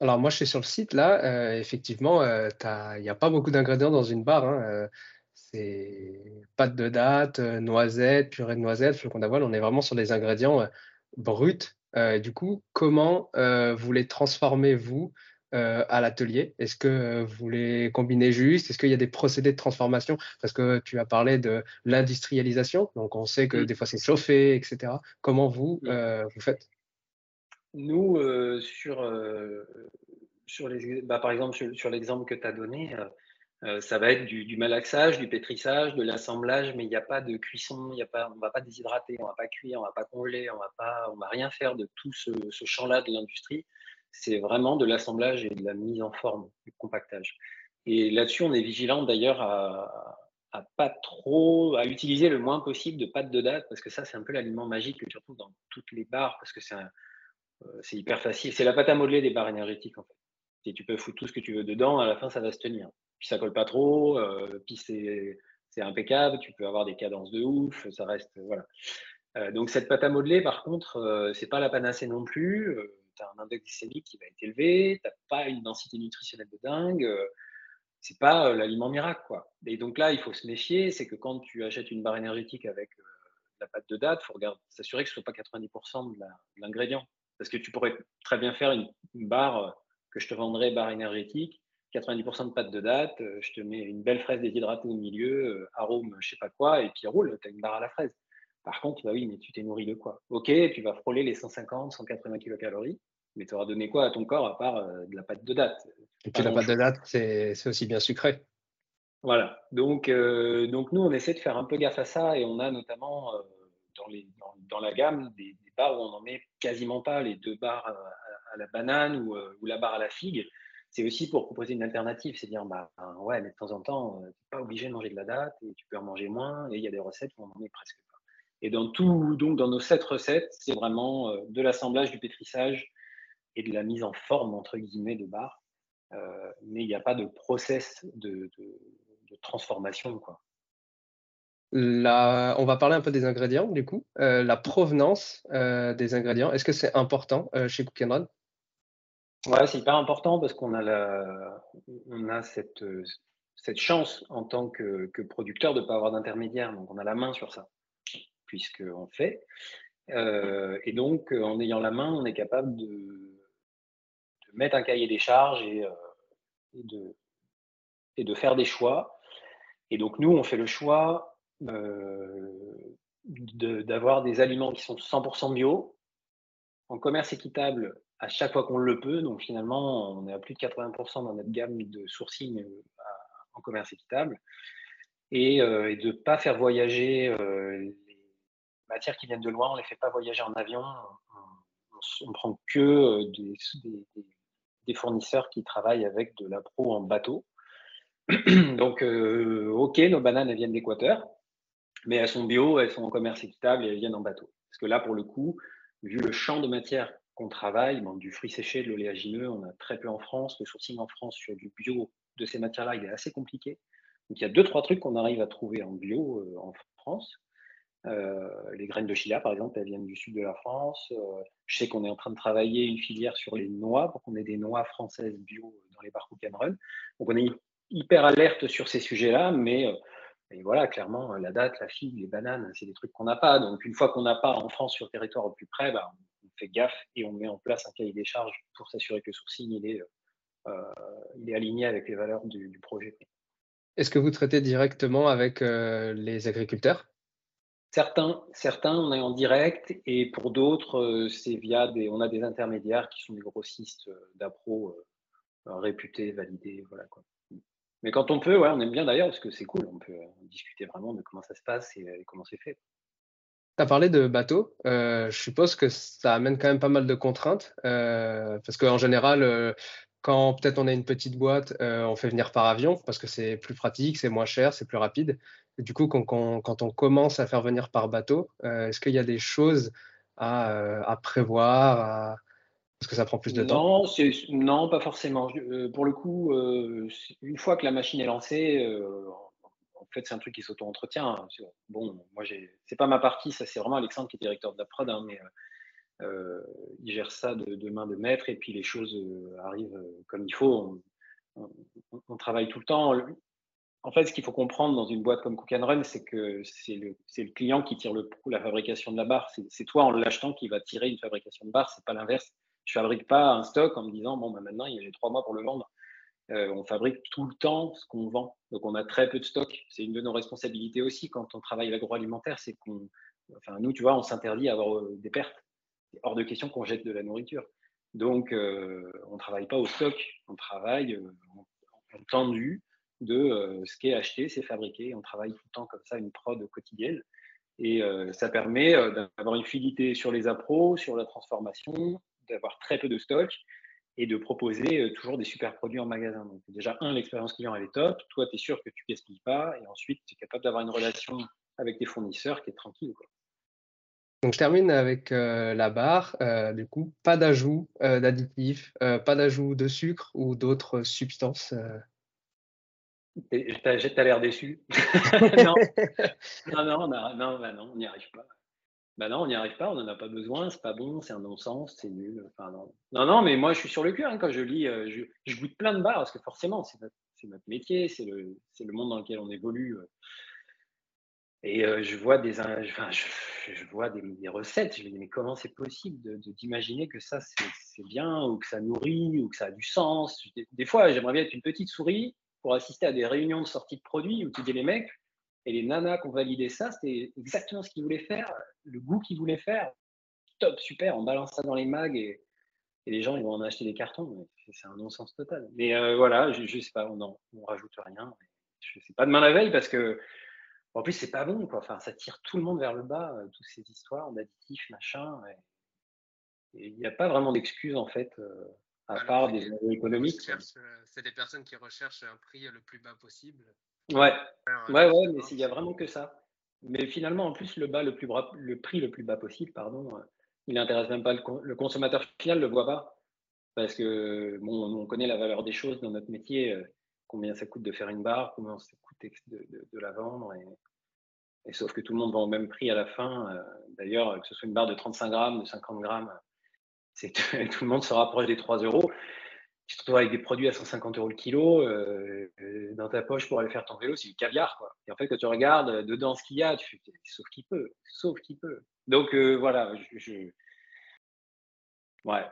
Alors moi, je suis sur le site là. Euh, effectivement, euh, il n'y a pas beaucoup d'ingrédients dans une barre. Hein, euh, c'est pâte de date, noisettes, purée de noisettes, flocons d'avoine. On est vraiment sur des ingrédients bruts. du coup, comment vous les transformez vous à l'atelier? Est-ce que vous les combinez juste? Est-ce qu'il y a des procédés de transformation? Parce que tu as parlé de l'industrialisation, donc on sait que des fois c'est chauffé, etc. Comment vous, vous faites? Nous, euh, sur, euh, sur les, bah, par exemple, sur, l'exemple que tu as donné, euh, ça va être du, malaxage, du pétrissage, de l'assemblage, mais il n'y a pas de cuisson, y a pas, on ne va pas déshydrater, on ne va pas cuire, on ne va pas congeler, on ne va rien faire de tout ce, champ-là de l'industrie. C'est vraiment de l'assemblage et de la mise en forme, du compactage. Et là-dessus, on est vigilant d'ailleurs à, à pas trop, à utiliser le moins possible de pâte de date, parce que ça, c'est un peu l'aliment magique que tu retrouves dans toutes les barres, parce que c'est un, c'est hyper facile. C'est la pâte à modeler des barres énergétiques, en fait. Tu peux foutre tout ce que tu veux dedans, à la fin, ça va se tenir. Puis ça colle pas trop, euh, puis c'est, impeccable, tu peux avoir des cadences de ouf, ça reste. Voilà. Euh, donc cette pâte à modeler, par contre, c'est pas la panacée non plus. tu as un index glycémique qui va être élevé, tu pas une densité nutritionnelle de dingue. c'est pas l'aliment miracle, quoi. Et donc là, il faut se méfier, c'est que quand tu achètes une barre énergétique avec la pâte de date, il faut s'assurer que ce soit pas 90% de l'ingrédient. Parce que tu pourrais très bien faire une, barre euh, que je te vendrais, barre énergétique, 90% de pâte de date, euh, je te mets une belle fraise déshydratée au milieu, euh, arôme, je sais pas quoi, et puis roule, tu as une barre à la fraise. Par contre, bah oui, mais tu t'es nourri de quoi? Ok, tu vas frôler les 150, 180 kilocalories, Mais tu auras donné quoi à ton corps à part de la pâte de date? Et puis la pâte de date, c'est aussi bien sucré. Voilà. Donc, donc nous, on essaie de faire un peu gaffe à ça et on a notamment dans, les, dans, la gamme des, bars où on n'en met quasiment pas, les deux bars à, la banane ou, ou, la barre à la figue c'est aussi pour proposer une alternative, c'est dire bah ouais, mais de temps en temps, tu n'es pas obligé de manger de la date et tu peux en manger moins. Et il y a des recettes où on n'en met presque pas. Et dans tout, donc dans nos sept recettes, c'est vraiment de l'assemblage, du pétrissage et de la mise en forme entre guillemets de bar. mais il n'y a pas de process de, transformation. On va parler un peu des ingrédients du coup. la provenance des ingrédients, est-ce que c'est important chez Cook Run? Ouais, c'est hyper important parce qu'on a, la, on a cette, cette chance en tant que, producteur de ne pas avoir d'intermédiaire. Donc, on a la main sur ça, puisqu'on fait. Euh, et donc, en ayant la main, on est capable de, de mettre un cahier des charges et, euh, et, de, et de faire des choix. Et donc, nous, on fait le choix euh, d'avoir des aliments qui sont 100% bio, en commerce équitable à chaque fois qu'on le peut. Donc finalement, on est à plus de 80% dans notre gamme de sourcing euh, en commerce équitable. Et, euh, de ne pas faire voyager les matières qui viennent de loin, on ne les fait pas voyager en avion. On, ne prend que des, des, fournisseurs qui travaillent avec de la pro en bateau. Donc, ok, nos bananes, elles viennent d'Équateur, mais elles sont bio, elles sont en commerce équitable et elles viennent en bateau. Parce que là, pour le coup, vu le champ de matière qu'on travaille, du fruit séché, de l'oléagineux, on a très peu en France. Le sourcing en France sur du bio de ces matières-là, il est assez compliqué. Donc il y a deux, trois trucs qu'on arrive à trouver en bio euh, en France. Euh, les graines de chia, par exemple, elles viennent du sud de la France. Euh, je sais qu'on est en train de travailler une filière sur les noix pour qu'on ait des noix françaises bio dans les bars Cameron. Donc on est hyper alerte sur ces sujets-là, mais et voilà, clairement, la date, la figue, les bananes, c'est des trucs qu'on n'a pas. Donc une fois qu'on n'a pas en France sur le territoire au plus près, bah, fait gaffe et on met en place un cahier des charges pour s'assurer que le sourcing il est, euh, il est aligné avec les valeurs du, projet. Est-ce que vous traitez directement avec euh, les agriculteurs? Certains, certains, on est en direct et pour d'autres, euh, c'est via des, on a des intermédiaires qui sont des grossistes d'appro réputés, validés, voilà quoi. Mais quand on peut, ouais, on aime bien d'ailleurs parce que c'est cool, on peut discuter vraiment de comment ça se passe et comment c'est fait. Tu as parlé de bateau. Euh, je suppose que ça amène quand même pas mal de contraintes. Euh, parce qu'en général, euh, quand peut-être on a une petite boîte, on fait venir par avion parce que c'est plus pratique, c'est moins cher, c'est plus rapide. Du coup, quand, on commence à faire venir par bateau, est-ce qu'il y a des choses à, prévoir Que ça prend plus de temps Non, pas forcément. pour le coup, une fois que la machine est lancée, en fait, c'est un truc qui s'auto-entretient. Hein, bon, moi, c'est pas ma partie, ça, c'est vraiment Alexandre qui est directeur de la prod, hein, mais euh, euh, il gère ça de, main de maître et puis les choses euh, arrivent comme il faut. On, travaille tout le temps. En fait, ce qu'il faut comprendre dans une boîte comme Cook Run, c'est que c'est le, le, client qui tire le la fabrication de la barre. C'est toi, en l'achetant, qui va tirer une fabrication de barre. C'est pas l'inverse. Je fabrique pas un stock en me disant, bon, bah, maintenant, il y a trois mois pour le vendre. Euh, on fabrique tout le temps ce qu'on vend. Donc, on a très peu de stock. C'est une de nos responsabilités aussi quand on travaille l'agroalimentaire. C'est qu'on, enfin, nous, tu vois, on s'interdit d'avoir euh, des pertes. C'est hors de question qu'on jette de la nourriture. Donc, euh, on ne travaille pas au stock. On travaille en, tendu de ce qui est acheté, c'est fabriqué. On travaille tout le temps comme ça, une prod quotidienne. Et ça permet d'avoir une fluidité sur les appros, sur la transformation, d'avoir très peu de stock et de proposer euh, toujours des super produits en magasin. Donc déjà, un, l'expérience client, elle est top. Toi, tu es sûr que tu ne gaspilles pas. Et ensuite, tu es capable d'avoir une relation avec tes fournisseurs qui est tranquille. Donc je termine avec euh, la barre. Euh, du coup, pas d'ajout d'additifs, pas d'ajout de sucre ou d'autres substances. Tu as, l'air déçu. non. non, non, non, non, bah non on n'y arrive pas. Ben non, on n'y arrive pas, on n'en a pas besoin, c'est pas bon, c'est un non-sens, c'est nul. Enfin, non. non. non, mais moi je suis sur le cul hein, quand je lis, euh, je, goûte plein de bars parce que forcément c'est notre, métier, c'est le, le, monde dans lequel on évolue. Euh. Et euh, je vois des, enfin, je, vois des, recettes, je me dis mais comment c'est possible d'imaginer que ça c'est bien ou que ça nourrit ou que ça a du sens? Des, des fois j'aimerais bien être une petite souris pour assister à des réunions de sortie de produits où tu dis les mecs, et les nanas qui ont validé ça, c'était exactement ce qu'ils voulaient faire, le goût qu'ils voulaient faire. Top, super, on balance ça dans les mags et et les gens ils vont en acheter des cartons. C'est un non-sens total. Mais euh, voilà, je, ne sais pas, on, ne rajoute rien. Je sais pas demain la veille parce que en plus c'est pas bon quoi. Enfin, ça tire tout le monde vers le bas, euh, toutes ces histoires d'additifs, machin. Et il n'y a pas vraiment d'excuses en fait, euh, à part des économiques. C'est des personnes qui recherchent un prix le plus bas possible. Ouais, ouais, ouais, mais il n'y a vraiment que ça. Mais finalement, en plus, le, bas, le, plus le prix le plus bas possible, pardon, il n'intéresse même pas le, consommateur final, ne le voit pas. Parce que, bon, on connaît la valeur des choses dans notre métier, euh, combien ça coûte de faire une barre, combien ça coûte de, la vendre. Et, sauf que tout le monde va au même prix à la fin. Euh, d'ailleurs, que ce soit une barre de 35 grammes, de 50 grammes, c'est tout le monde se rapproche des 3 euros. Tu te retrouves avec des produits à 150 euros le kilo euh, dans ta poche pour aller faire ton vélo, c'est du caviar. Quoi. Et en fait, quand tu regardes dedans ce qu'il y a, tu fais sauf qui peut, sauf qui peut. Donc euh, voilà, je, ouais.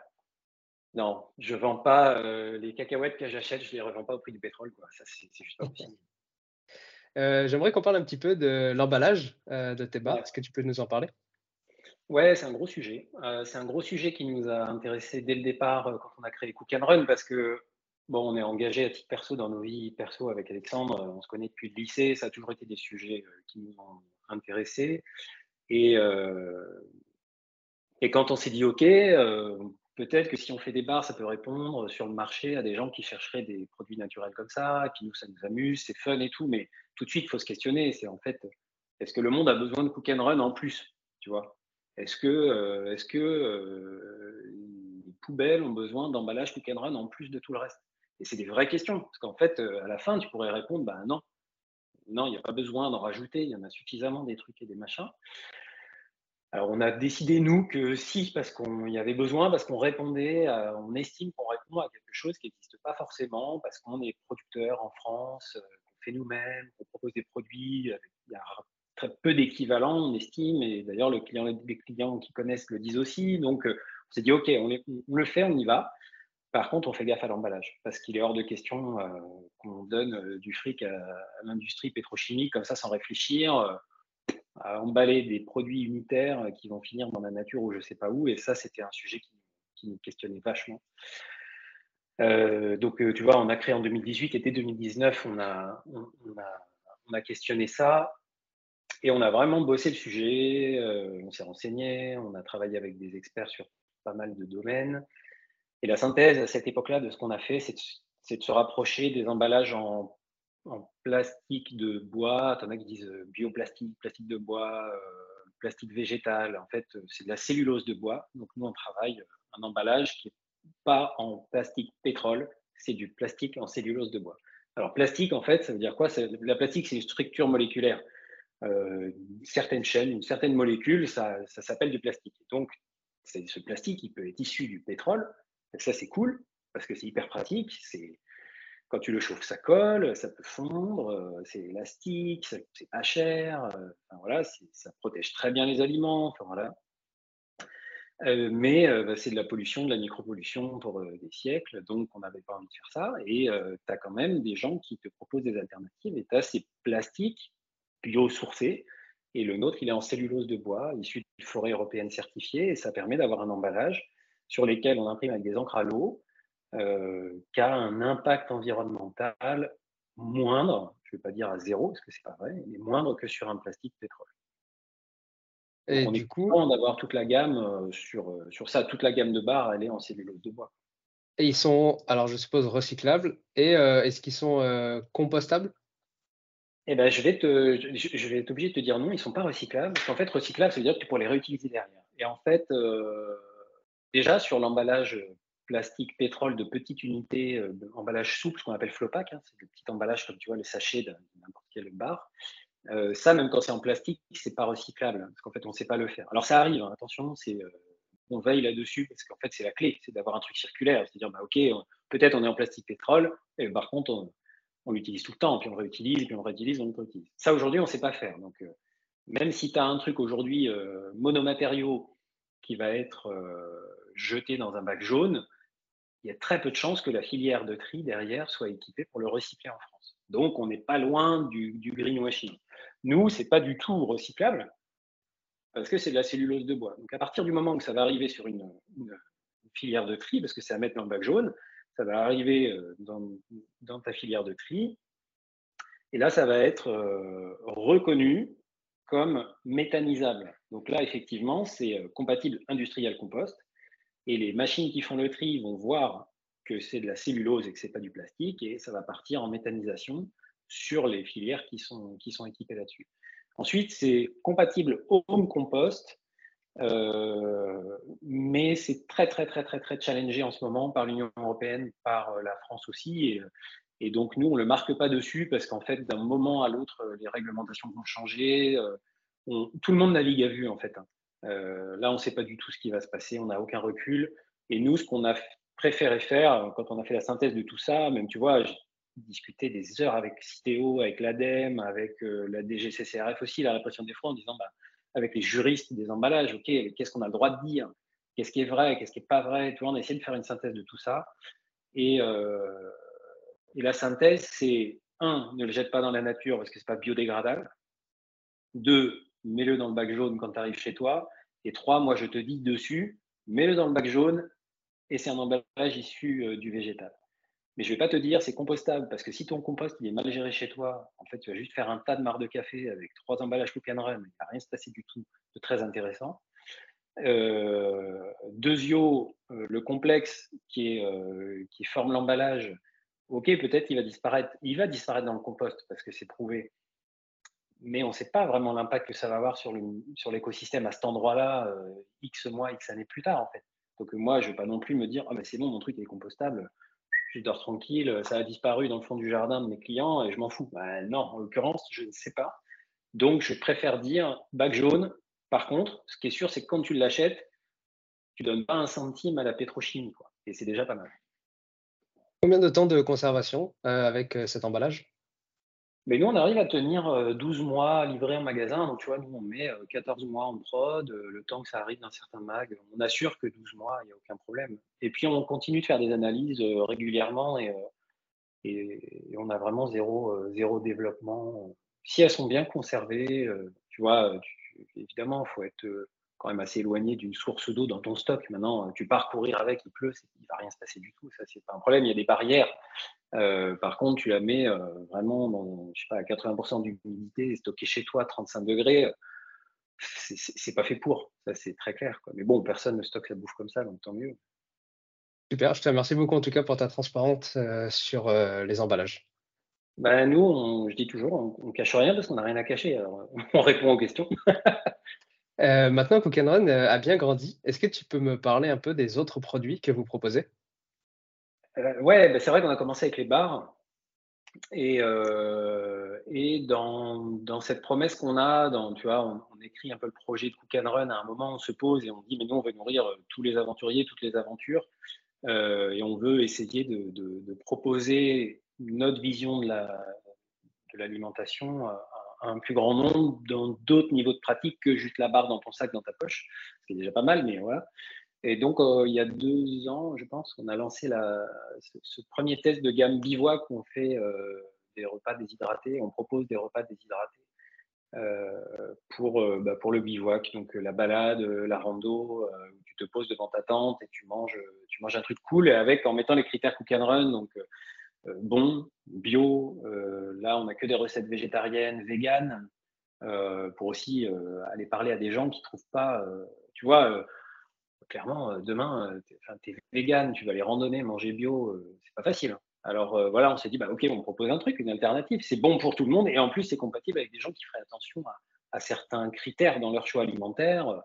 Non, je vends pas euh, les cacahuètes que j'achète, je les revends pas au prix du pétrole. Quoi. Ça, c'est juste pas possible. Euh, j'aimerais qu'on parle un petit peu de l'emballage de tes bars. Est-ce que tu peux nous en parler? Ouais, c'est un gros sujet. c'est un gros sujet qui nous a intéressés dès le départ quand on a créé Cook and Run parce que bon, on est engagé à titre perso dans nos vies perso avec Alexandre. On se connaît depuis le lycée. Ça a toujours été des sujets qui nous ont intéressés. Et, euh, et quand on s'est dit, OK, euh, peut-être que si on fait des bars, ça peut répondre sur le marché à des gens qui chercheraient des produits naturels comme ça, puis nous, ça nous amuse, c'est fun et tout, mais tout de suite, il faut se questionner, c'est en fait, est-ce que le monde a besoin de cook and run en plus, tu vois? Est-ce que, euh, que les poubelles ont besoin d'emballage cook and run en plus de tout le reste? Et c'est des vraies questions, parce qu'en fait, à la fin, tu pourrais répondre, bah non, non, il n'y a pas besoin d'en rajouter, il y en a suffisamment des trucs et des machins. Alors, on a décidé, nous, que si, parce qu'on y avait besoin, parce qu'on répondait, on estime qu'on répond à quelque chose qui n'existe pas forcément, parce qu'on est producteur en France, euh, qu'on fait nous-mêmes, qu'on propose des produits, il y a très peu d'équivalents, on estime, et d'ailleurs, le client, les clients qui connaissent le disent aussi. Donc, euh, on s'est dit, OK, on, le fait, on y va. Par contre, on fait gaffe à l'emballage, parce qu'il est hors de question euh, qu'on donne du fric à, l'industrie pétrochimique comme ça sans réfléchir à emballer des produits unitaires qui vont finir dans la nature ou je ne sais pas où. Et ça, c'était un sujet qui, nous questionnait vachement. Euh, donc, euh, tu vois, on a créé en 2018 et dès 2019, on a, on, a, on a, questionné ça et on a vraiment bossé le sujet. Euh, on s'est renseigné, on a travaillé avec des experts sur pas mal de domaines. Et la synthèse à cette époque-là de ce qu'on a fait, c'est de, se rapprocher des emballages en plastique de bois. As qui disent euh, bioplastique, plastique de bois, euh, plastique végétal. En fait, c'est de la cellulose de bois. Donc, nous, on travaille un emballage qui n'est pas en plastique pétrole, c'est du plastique en cellulose de bois. Alors, plastique, en fait, ça veut dire quoi? La plastique, c'est une structure moléculaire. Une certaine chaîne, une certaine molécule, ça, ça s'appelle du plastique. Donc, ce plastique, il peut être issu du pétrole. ça, c'est cool parce que c'est hyper pratique. C'est quand tu le chauffes, ça colle, ça peut fondre, euh, c'est élastique, c'est pas cher, euh, voilà, ça protège très bien les aliments, voilà. Euh, mais bah, c'est de la pollution, de la micropollution pour des siècles, donc on n'avait pas envie de faire ça. Et tu as quand même des gens qui te proposent des alternatives, et tu as ces plastiques biosourcés, et le nôtre, il est en cellulose de bois, issu de forêt européenne certifiée, et ça permet d'avoir un emballage sur lesquels on imprime avec des encres à l'eau, euh, qui a un impact environnemental moindre, je ne vais pas dire à zéro, parce que c'est pas vrai, mais moindre que sur un plastique pétrole. Et on du est coup, d'avoir toute la gamme euh, sur, euh, sur ça, toute la gamme de barres, elle est en cellulose de bois. Et ils sont, alors je suppose, recyclables. Et est-ce qu'ils sont compostables? Eh ben, je vais te, je, vais être obligé de te dire non, ils ne sont pas recyclables. En fait, recyclables, ça veut dire que tu pourrais les réutiliser derrière. Et en fait, déjà sur l'emballage plastique pétrole de petites unités euh, d'emballage souple, ce qu'on appelle Flopac. Hein, c'est le petit emballage comme tu vois le sachet de n'importe quelle barre. Euh, ça, même quand c'est en plastique, c'est pas recyclable parce qu'en fait, on ne sait pas le faire. Alors ça arrive, hein, attention, euh, on veille là-dessus parce qu'en fait, c'est la clé, c'est d'avoir un truc circulaire, c'est-à-dire bah ok, peut-être on est en plastique pétrole, et par contre on, on l'utilise tout le temps, puis on réutilise, puis on réutilise, on réutilise. Ça aujourd'hui, on ne sait pas faire. Donc même si tu as un truc aujourd'hui monomatériau qui va être jeté dans un bac jaune, il y a très peu de chances que la filière de tri derrière soit équipée pour le recycler en France. Donc, on n'est pas loin du, greenwashing. Nous, ce n'est pas du tout recyclable parce que c'est de la cellulose de bois. Donc, à partir du moment où ça va arriver sur une, filière de tri parce que c'est à mettre dans le bac jaune. Ça va arriver dans, dans ta filière de tri. Et là, ça va être reconnu comme méthanisable. Donc là, effectivement, c'est compatible industriel compost. Et les machines qui font le tri vont voir que c'est de la cellulose et que ce n'est pas du plastique, et ça va partir en méthanisation sur les filières qui sont, qui sont équipées là-dessus. Ensuite, c'est compatible home compost, euh, mais c'est très, très, très, très, très challengé en ce moment par l'Union européenne, par euh, la France aussi. Et, et, donc, nous, on ne le marque pas dessus parce qu'en fait, d'un moment à l'autre, les réglementations vont changer. Euh, tout le monde navigue à vue, en fait. Hein. là, on ne sait pas du tout ce qui va se passer, on n'a aucun recul. Et nous, ce qu'on a préféré faire quand on a fait la synthèse de tout ça, même, tu vois, discuter des heures avec Citeo, avec l'ADEME, avec euh, la DGCCRF aussi, la répression des fronts, en disant bah, avec les juristes des emballages, ok, qu'est-ce qu'on a le droit de dire, qu'est-ce qui est vrai, qu'est-ce qui n'est pas vrai, on a essayé de faire une synthèse de tout ça. Et, euh, et la synthèse, c'est un, ne le jette pas dans la nature parce que c'est pas biodégradable. Deux, mets-le dans le bac jaune quand tu arrives chez toi. Et trois, moi je te dis dessus, mets-le dans le bac jaune et c'est un emballage issu euh, du végétal. Mais je ne vais pas te dire c'est compostable parce que si ton compost il est mal géré chez toi, en fait, tu vas juste faire un tas de marre de café avec trois emballages Cook and Run, il va rien se passer du tout de très intéressant. Euh, deuxio, euh, le complexe qui, est, euh, qui forme l'emballage, ok, peut-être il va disparaître. Il va disparaître dans le compost parce que c'est prouvé. Mais on ne sait pas vraiment l'impact que ça va avoir sur l'écosystème à cet endroit-là, euh, X mois, X années plus tard, en fait. Donc moi, je ne vais pas non plus me dire, mais c'est bon, mon truc est compostable je dors tranquille, ça a disparu dans le fond du jardin de mes clients et je m'en fous. Ben non, en l'occurrence, je ne sais pas. Donc, je préfère dire bac jaune. Par contre, ce qui est sûr, c'est que quand tu l'achètes, tu donnes pas un centime à la pétrochimie. Et c'est déjà pas mal. Combien de temps de conservation euh, avec euh, cet emballage? Mais nous, on arrive à tenir 12 euh, mois livrés en magasin. Donc, tu vois, nous, on met 14 euh, mois en prod, euh, le temps que ça arrive dans certains mags. On assure que 12 mois, il n'y a aucun problème. Et puis, on continue de faire des analyses régulièrement et, et, on a vraiment zéro, zéro développement. Si elles sont bien conservées, tu vois, évidemment, il faut être quand même assez éloigné d'une source d'eau dans ton stock. Maintenant, tu pars courir avec, il pleut, il ne va rien se passer du tout. Ça, c'est pas un problème. Il y a des barrières. Euh, par contre, tu la mets euh, vraiment dans, je sais pas, à 80% d'humidité, stocké chez toi, 35 degrés, c'est pas fait pour. Ça, c'est très clair. Quoi. Mais bon, personne ne stocke sa bouffe comme ça, donc tant mieux. Super, je te remercie beaucoup en tout cas pour ta transparence euh, sur les emballages. Ben, nous, je dis toujours, on, ne cache rien parce qu'on n'a rien à cacher. on répond aux questions. maintenant, Cook Run a bien grandi. Est-ce que tu peux me parler un peu des autres produits que vous proposez? Euh, ouais, ben, c'est vrai qu'on a commencé avec les bars. Et, euh, dans, cette promesse qu'on a, tu vois, on, écrit un peu le projet de Cook and Run, à un moment on se pose et on dit mais nous on veut nourrir euh, tous les aventuriers, toutes les aventures, et on veut essayer de, proposer notre vision de l'alimentation à, à, un plus grand nombre dans d'autres niveaux de pratique que juste la barre dans ton sac, dans ta poche, ce qui est déjà pas mal, mais voilà. Et donc, euh, il y a deux ans, je pense, on a lancé la, ce, premier test de gamme bivouac où on fait euh, des repas déshydratés, on propose des repas déshydratés euh, pour, bah, pour le bivouac. Donc, la balade, la rando, où tu te poses devant ta tente et tu manges, tu manges un truc cool et avec, en mettant les critères Cook and Run, donc bon, bio. là, on n'a que des recettes végétariennes, véganes, pour aussi aller parler à des gens qui ne trouvent pas, tu vois, clairement, euh, demain, euh, tu es, vegan, tu vas aller randonner, manger bio, euh, c'est pas facile. Hein. Alors voilà, on s'est dit, bah, ok, on propose un truc, une alternative. C'est bon pour tout le monde et en plus, c'est compatible avec des gens qui feraient attention à, certains critères dans leur choix alimentaire,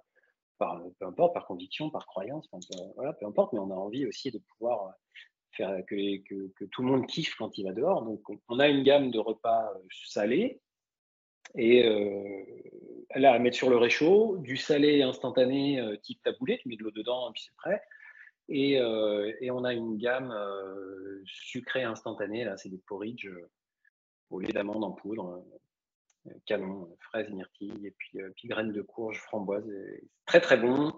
par, peu importe, par conviction, par croyance, voilà, peu importe, mais on a envie aussi de pouvoir faire que, que, tout le monde kiffe quand il va dehors. Donc, on a une gamme de repas salés et euh, là, à mettre sur le réchaud, du salé instantané euh, type taboulé, tu mets de l'eau dedans et puis c'est prêt. Et, euh, et, on a une gamme euh, sucrée instantanée, là, c'est des porridge au lait d'amande en poudre, canon, fraises, myrtilles, et puis, puis graines de courge, framboise. Très très bon.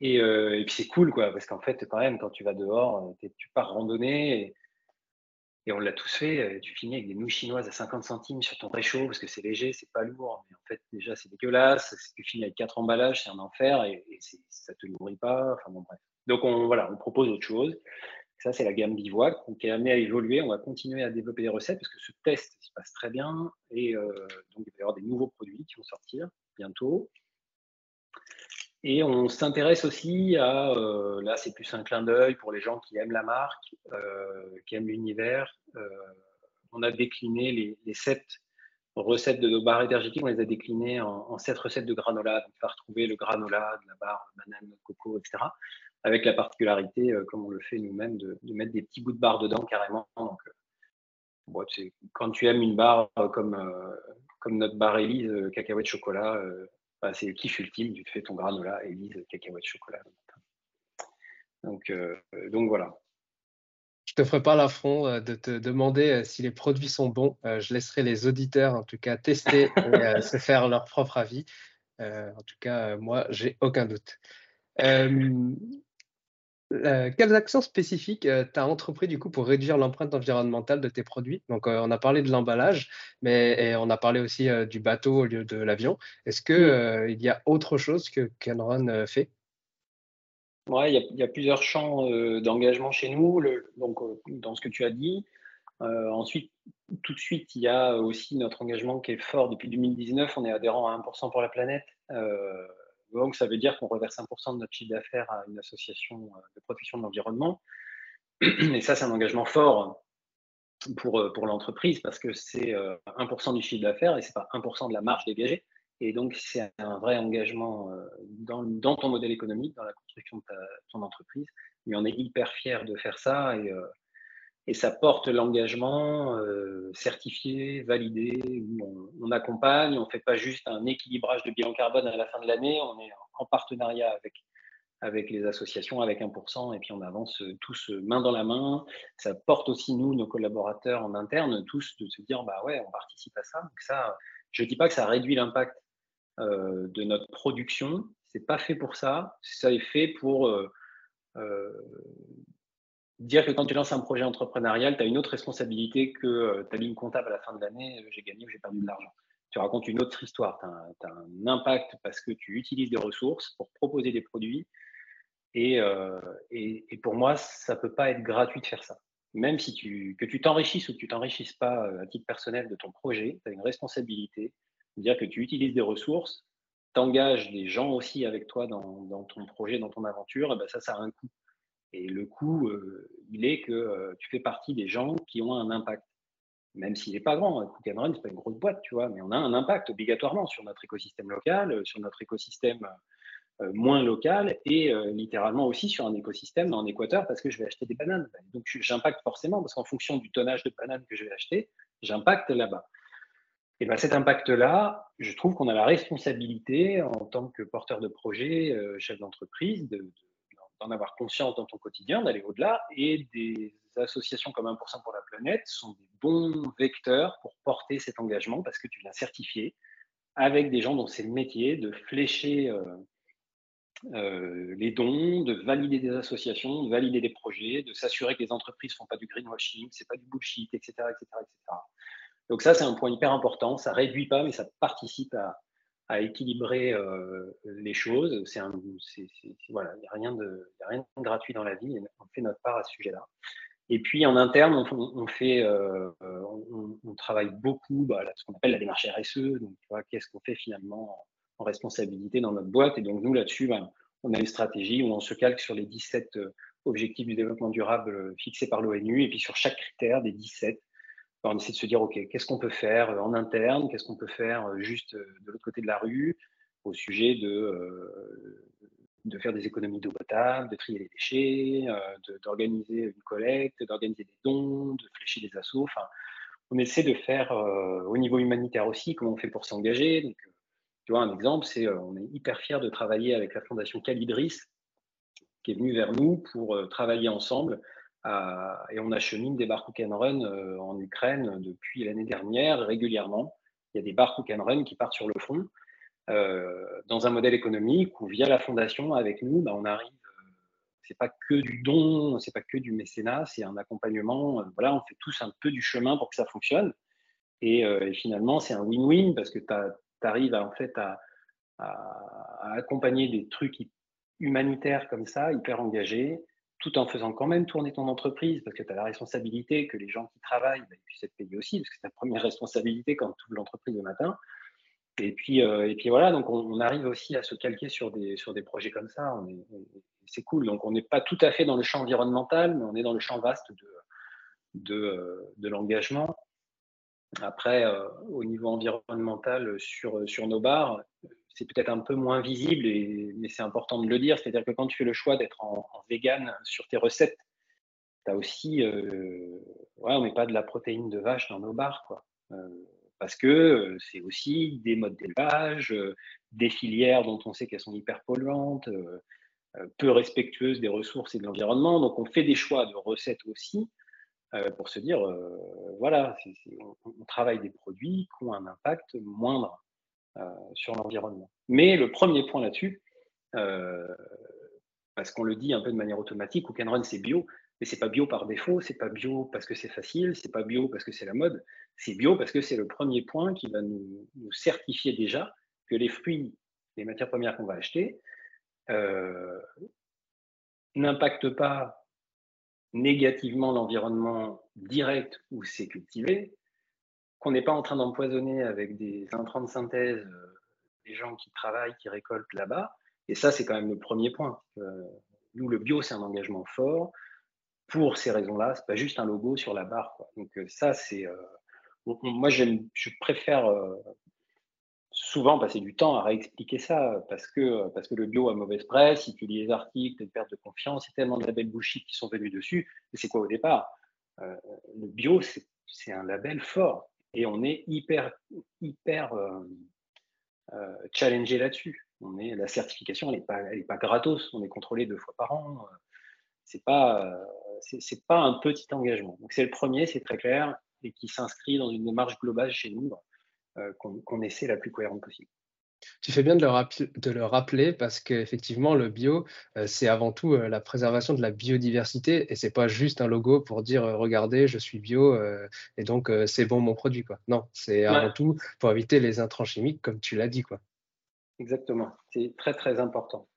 Et, et puis c'est cool, quoi, parce qu'en fait, quand même, quand tu vas dehors, tu pars randonner. Et, et on l'a tous fait. Euh, tu finis avec des nouilles chinoises à 50 centimes sur ton réchaud parce que c'est léger, c'est pas lourd. Mais en fait, déjà, c'est dégueulasse. Tu finis avec quatre emballages, c'est un enfer et, ça te nourrit pas. Enfin bon, bref. Donc on, voilà, on propose autre chose. Ça, c'est la gamme bivouac qui est amenée à évoluer. On va continuer à développer des recettes parce que ce test se passe très bien. Et donc, il va y avoir des nouveaux produits qui vont sortir bientôt. Et on s'intéresse aussi à, là c'est plus un clin d'œil pour les gens qui aiment la marque, qui aiment l'univers. on a décliné les, sept recettes de nos barres énergétiques, on les a déclinées en, sept recettes de granola. Donc, va retrouver le granola, de la barre, banane, coco, etc. Avec la particularité, comme on le fait nous-mêmes, de, mettre des petits bouts de barre dedans carrément. Donc, quand tu aimes une barre comme, comme notre barre Elise, cacahuète chocolat, bah, c'est le kiff ultime, tu te fais ton granola, Elise, cacahuète chocolat. Donc, donc voilà te ferai pas l'affront euh, de te demander euh, si les produits sont bons. Euh, je laisserai les auditeurs, en tout cas, tester et se faire leur propre avis. en tout cas, moi, j'ai aucun doute. Quelles actions spécifiques tu as entrepris du coup pour réduire l'empreinte environnementale de tes produits? Donc, on a parlé de l'emballage, mais on a parlé aussi du bateau au lieu de l'avion. Est-ce qu'il il y a autre chose que Canron fait? Ouais, il y, a plusieurs champs euh, d'engagement chez nous, donc euh, dans ce que tu as dit. Euh, ensuite, tout de suite, il y a aussi notre engagement qui est fort depuis 2019. On est adhérent à 1% pour la planète. Donc, ça veut dire qu'on reverse 1% de notre chiffre d'affaires à une association de protection de l'environnement. Et ça, c'est un engagement fort pour, pour l'entreprise parce que c'est 1% du chiffre d'affaires et c'est pas 1% de la marge dégagée. Et donc, c'est un vrai engagement euh, dans, ton modèle économique, dans la construction de, ton entreprise. Mais on est hyper fiers de faire ça euh, et ça porte l'engagement euh, certifié, validé. On, accompagne, on ne fait pas juste un équilibrage de bilan carbone à la fin de l'année, on est en partenariat avec, avec les associations, avec 1%, et puis on avance tous main dans la main. Ça porte aussi, nous, nos collaborateurs en interne, tous de se dire, bah ouais, on participe à ça. Donc ça, je ne dis pas que ça réduit l'impact euh, de notre production. C'est pas fait pour ça. Ça est fait pour euh, dire que quand tu lances un projet entrepreneurial, tu as une autre responsabilité que ta ligne comptable à la fin de l'année, j'ai gagné ou j'ai perdu de l'argent. Tu racontes une autre histoire. Tu as, un impact parce que tu utilises des ressources pour proposer des produits. Et, et, pour moi, ça ne peut pas être gratuit de faire ça. Même si tu, que tu t'enrichisses ou que tu t'enrichisses pas à titre personnel de ton projet, tu as une responsabilité dire que tu utilises des ressources, tu engages des gens aussi avec toi dans, ton projet, dans ton aventure, et ben ça, ça a un coût. Et le coût, euh, il est que euh, tu fais partie des gens qui ont un impact. Même s'il n'est pas grand, Cook Run, ce pas une grosse boîte, tu vois, mais on a un impact obligatoirement sur notre écosystème local, euh, sur notre écosystème moins local et littéralement aussi sur un écosystème en Équateur parce que je vais acheter des bananes. Donc j'impacte forcément parce qu'en fonction du tonnage de bananes que je vais acheter, j'impacte là-bas. Et ben cet impact-là, je trouve qu'on a la responsabilité en tant que porteur de projet, euh, chef d'entreprise, d'en avoir conscience dans ton quotidien, d'aller au-delà. Et des associations comme 1% pour la planète sont des bons vecteurs pour porter cet engagement parce que tu l'as certifié avec des gens dont c'est le métier de flécher euh, euh, les dons, de valider des associations, de valider des projets, de s'assurer que les entreprises ne font pas du greenwashing, c'est pas du bullshit, etc., etc., etc. Donc ça, c'est un point hyper important. Ça réduit pas, mais ça participe à, équilibrer euh, les choses. C'est voilà, il n'y a, rien de, rien de gratuit dans la vie. Et on fait notre part à ce sujet-là. Et puis en interne, on, fait, euh, on, travaille beaucoup bah, ce qu'on appelle la démarche RSE. Donc, tu vois, qu'est-ce qu'on fait finalement en, responsabilité dans notre boîte? Et donc nous là-dessus, bah, on a une stratégie où on se calque sur les 17 euh, objectifs du développement durable fixés par l'ONU et puis sur chaque critère des 17, on essaie de se dire, OK, qu'est-ce qu'on peut faire euh, en interne, qu'est-ce qu'on peut faire euh, juste euh, de l'autre côté de la rue au sujet de, de faire des économies d'eau potable, de trier les déchets, d'organiser une collecte, d'organiser des dons, de flécher des assauts? Enfin, on essaie de faire au niveau humanitaire aussi, comment on fait pour s'engager. Tu vois, un exemple, c'est on est hyper fiers de travailler avec la fondation Calidris, qui est venue vers nous pour travailler ensemble et on achemine des cook and run euh, en Ukraine depuis l'année dernière régulièrement. Il y a des cook and run qui partent sur le fond euh, dans un modèle économique où via la fondation avec nous, bah, on arrive. Euh, c'est pas que du don, c'est pas que du mécénat, c'est un accompagnement. voilà, on fait tous un peu du chemin pour que ça fonctionne. Et, finalement, c'est un win-win parce que tu arrives en fait à, accompagner des trucs humanitaire comme ça, hyper engagé, tout en faisant quand même tourner ton entreprise, parce que tu as la responsabilité que les gens qui travaillent bah, puissent être payés aussi, parce que c'est ta première responsabilité quand tu ouvres l'entreprise le matin. Et puis, euh, et puis voilà, donc on, arrive aussi à se calquer sur des, sur des projets comme ça. C'est cool. Donc on n'est pas tout à fait dans le champ environnemental, mais on est dans le champ vaste de, de, euh, l'engagement. Après, euh, au niveau environnemental, sur, sur nos bars, c'est peut-être un peu moins visible, mais c'est important de le dire. C'est-à-dire que quand tu fais le choix d'être en, vegan sur tes recettes, tu as aussi, euh, on met pas de la protéine de vache dans nos bars. Euh, parce que euh, c'est aussi des modes d'élevage, des filières dont on sait qu'elles sont hyper polluantes, peu respectueuses des ressources et de l'environnement. Donc on fait des choix de recettes aussi pour se dire, voilà, on, travaille des produits qui ont un impact moindre sur l'environnement. Mais le premier point là-dessus, euh, parce qu'on le dit un peu de manière automatique, Cook Run c'est bio, mais c'est pas bio par défaut, c'est pas bio parce que c'est facile, c'est pas bio parce que c'est la mode, c'est bio parce que c'est le premier point qui va nous, certifier déjà que les fruits, les matières premières qu'on va acheter, euh, n'impactent pas négativement l'environnement direct où c'est cultivé, qu'on n'est pas en train d'empoisonner avec des intrants de synthèse euh, les gens qui travaillent, qui récoltent là-bas. Et ça, c'est quand même le premier point. nous, le bio, c'est un engagement fort. Pour ces raisons-là, c'est pas juste un logo sur la barre. Donc euh, ça, c'est euh, moi, je préfère souvent passer du temps à réexpliquer ça parce que, parce que le bio a mauvaise presse, si tu lis les articles, une perte de confiance, il y a tellement de labels bullshit qui sont venus dessus. Et c'est quoi au départ? Le bio, c'est un label fort et on est hyper, hyper euh, euh, challengé là-dessus. La certification, elle n'est pas, elle est pas gratos, on est contrôlé deux fois par an. C'est pas, c'est pas un petit engagement. Donc c'est le premier, c'est très clair, et qui s'inscrit dans une démarche globale chez nous, euh, qu'on essaie la plus cohérente possible. Tu fais bien de le, rappeler parce qu'effectivement, le bio, euh, c'est avant tout euh, la préservation de la biodiversité et c'est pas juste un logo pour dire euh, regardez, je suis bio et donc c'est bon mon produit. Quoi. Non, c'est avant tout pour éviter les intrants chimiques, comme tu l'as dit. Quoi. Exactement, c'est très très important.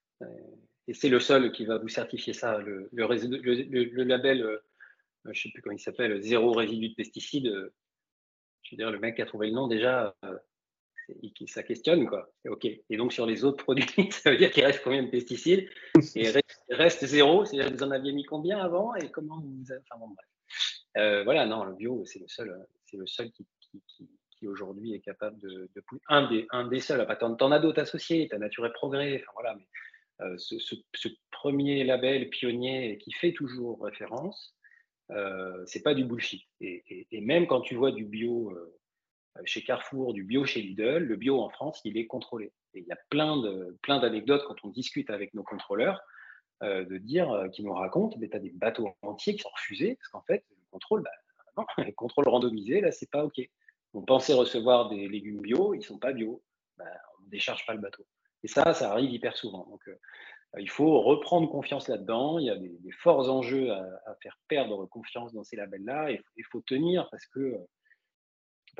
Et c'est le seul qui va vous certifier ça. Le, le, label, je ne sais plus comment il s'appelle, zéro résidu de pesticides. Je veux dire, le mec a trouvé le nom déjà ça questionne quoi. Ok. Et donc sur les autres produits, ça veut dire qu'il reste combien de pesticides Et il reste zéro. C'est-à-dire vous en aviez mis combien avant et comment vous. Enfin bon bref. Euh, voilà, non, le bio, c'est le seul, c'est le seul qui, qui, aujourd'hui est capable de, de, un des, un des seuls. T'en as d'autres associés, t'as Nature et Progrès. Enfin voilà, mais euh, ce, ce, premier label pionnier qui fait toujours référence, euh, c'est pas du bullshit. Et, et, et, même quand tu vois du bio euh, chez Carrefour, du bio chez Lidl, le bio en France, il est contrôlé. Et il y a plein de plein d'anecdotes quand on discute avec nos contrôleurs euh, de dire euh, qui nous racontent, mais tu as des bateaux entiers qui sont refusés parce qu'en fait, le contrôle, bah, non, le contrôle randomisé, là, c'est pas OK. On pensait recevoir des légumes bio, ils sont pas bio. Bah, on ne décharge pas le bateau. Et ça, ça arrive hyper souvent. Donc, il faut reprendre confiance là-dedans. Il y a des, forts enjeux à, faire perdre confiance dans ces labels-là. Il faut tenir parce que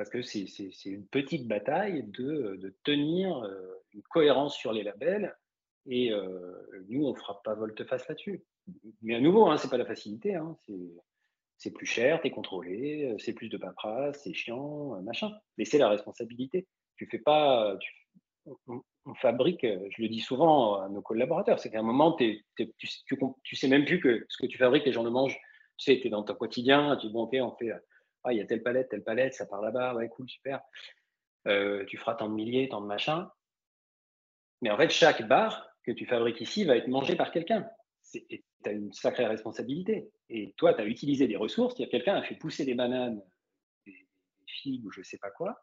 parce que c'est une petite bataille de, tenir euh, une cohérence sur les labels. Et euh, nous, on ne fera pas volte-face là-dessus. Mais à nouveau, hein, ce n'est pas la facilité. Hein, c'est plus cher, tu es contrôlé, c'est plus de paperasse, c'est chiant, euh, machin. Mais c'est la responsabilité. Tu fais pas. on, fabrique, je le dis souvent à nos collaborateurs, c'est qu'à un moment, tu, tu, sais même plus que ce que tu fabriques, les gens le mangent. Tu sais, tu es dans ton quotidien, tu dis, bon, ok, on fait ah, il y a telle palette, telle palette, ça part là-bas, ouais, cool, super. Euh, tu feras tant de milliers, tant de machins. Mais en fait, chaque bar que tu fabriques ici va être mangé par quelqu'un. Tu as une sacrée responsabilité. Et toi, tu as utilisé des ressources. Quelqu'un a fait pousser des bananes, des, figues ou je ne sais pas quoi.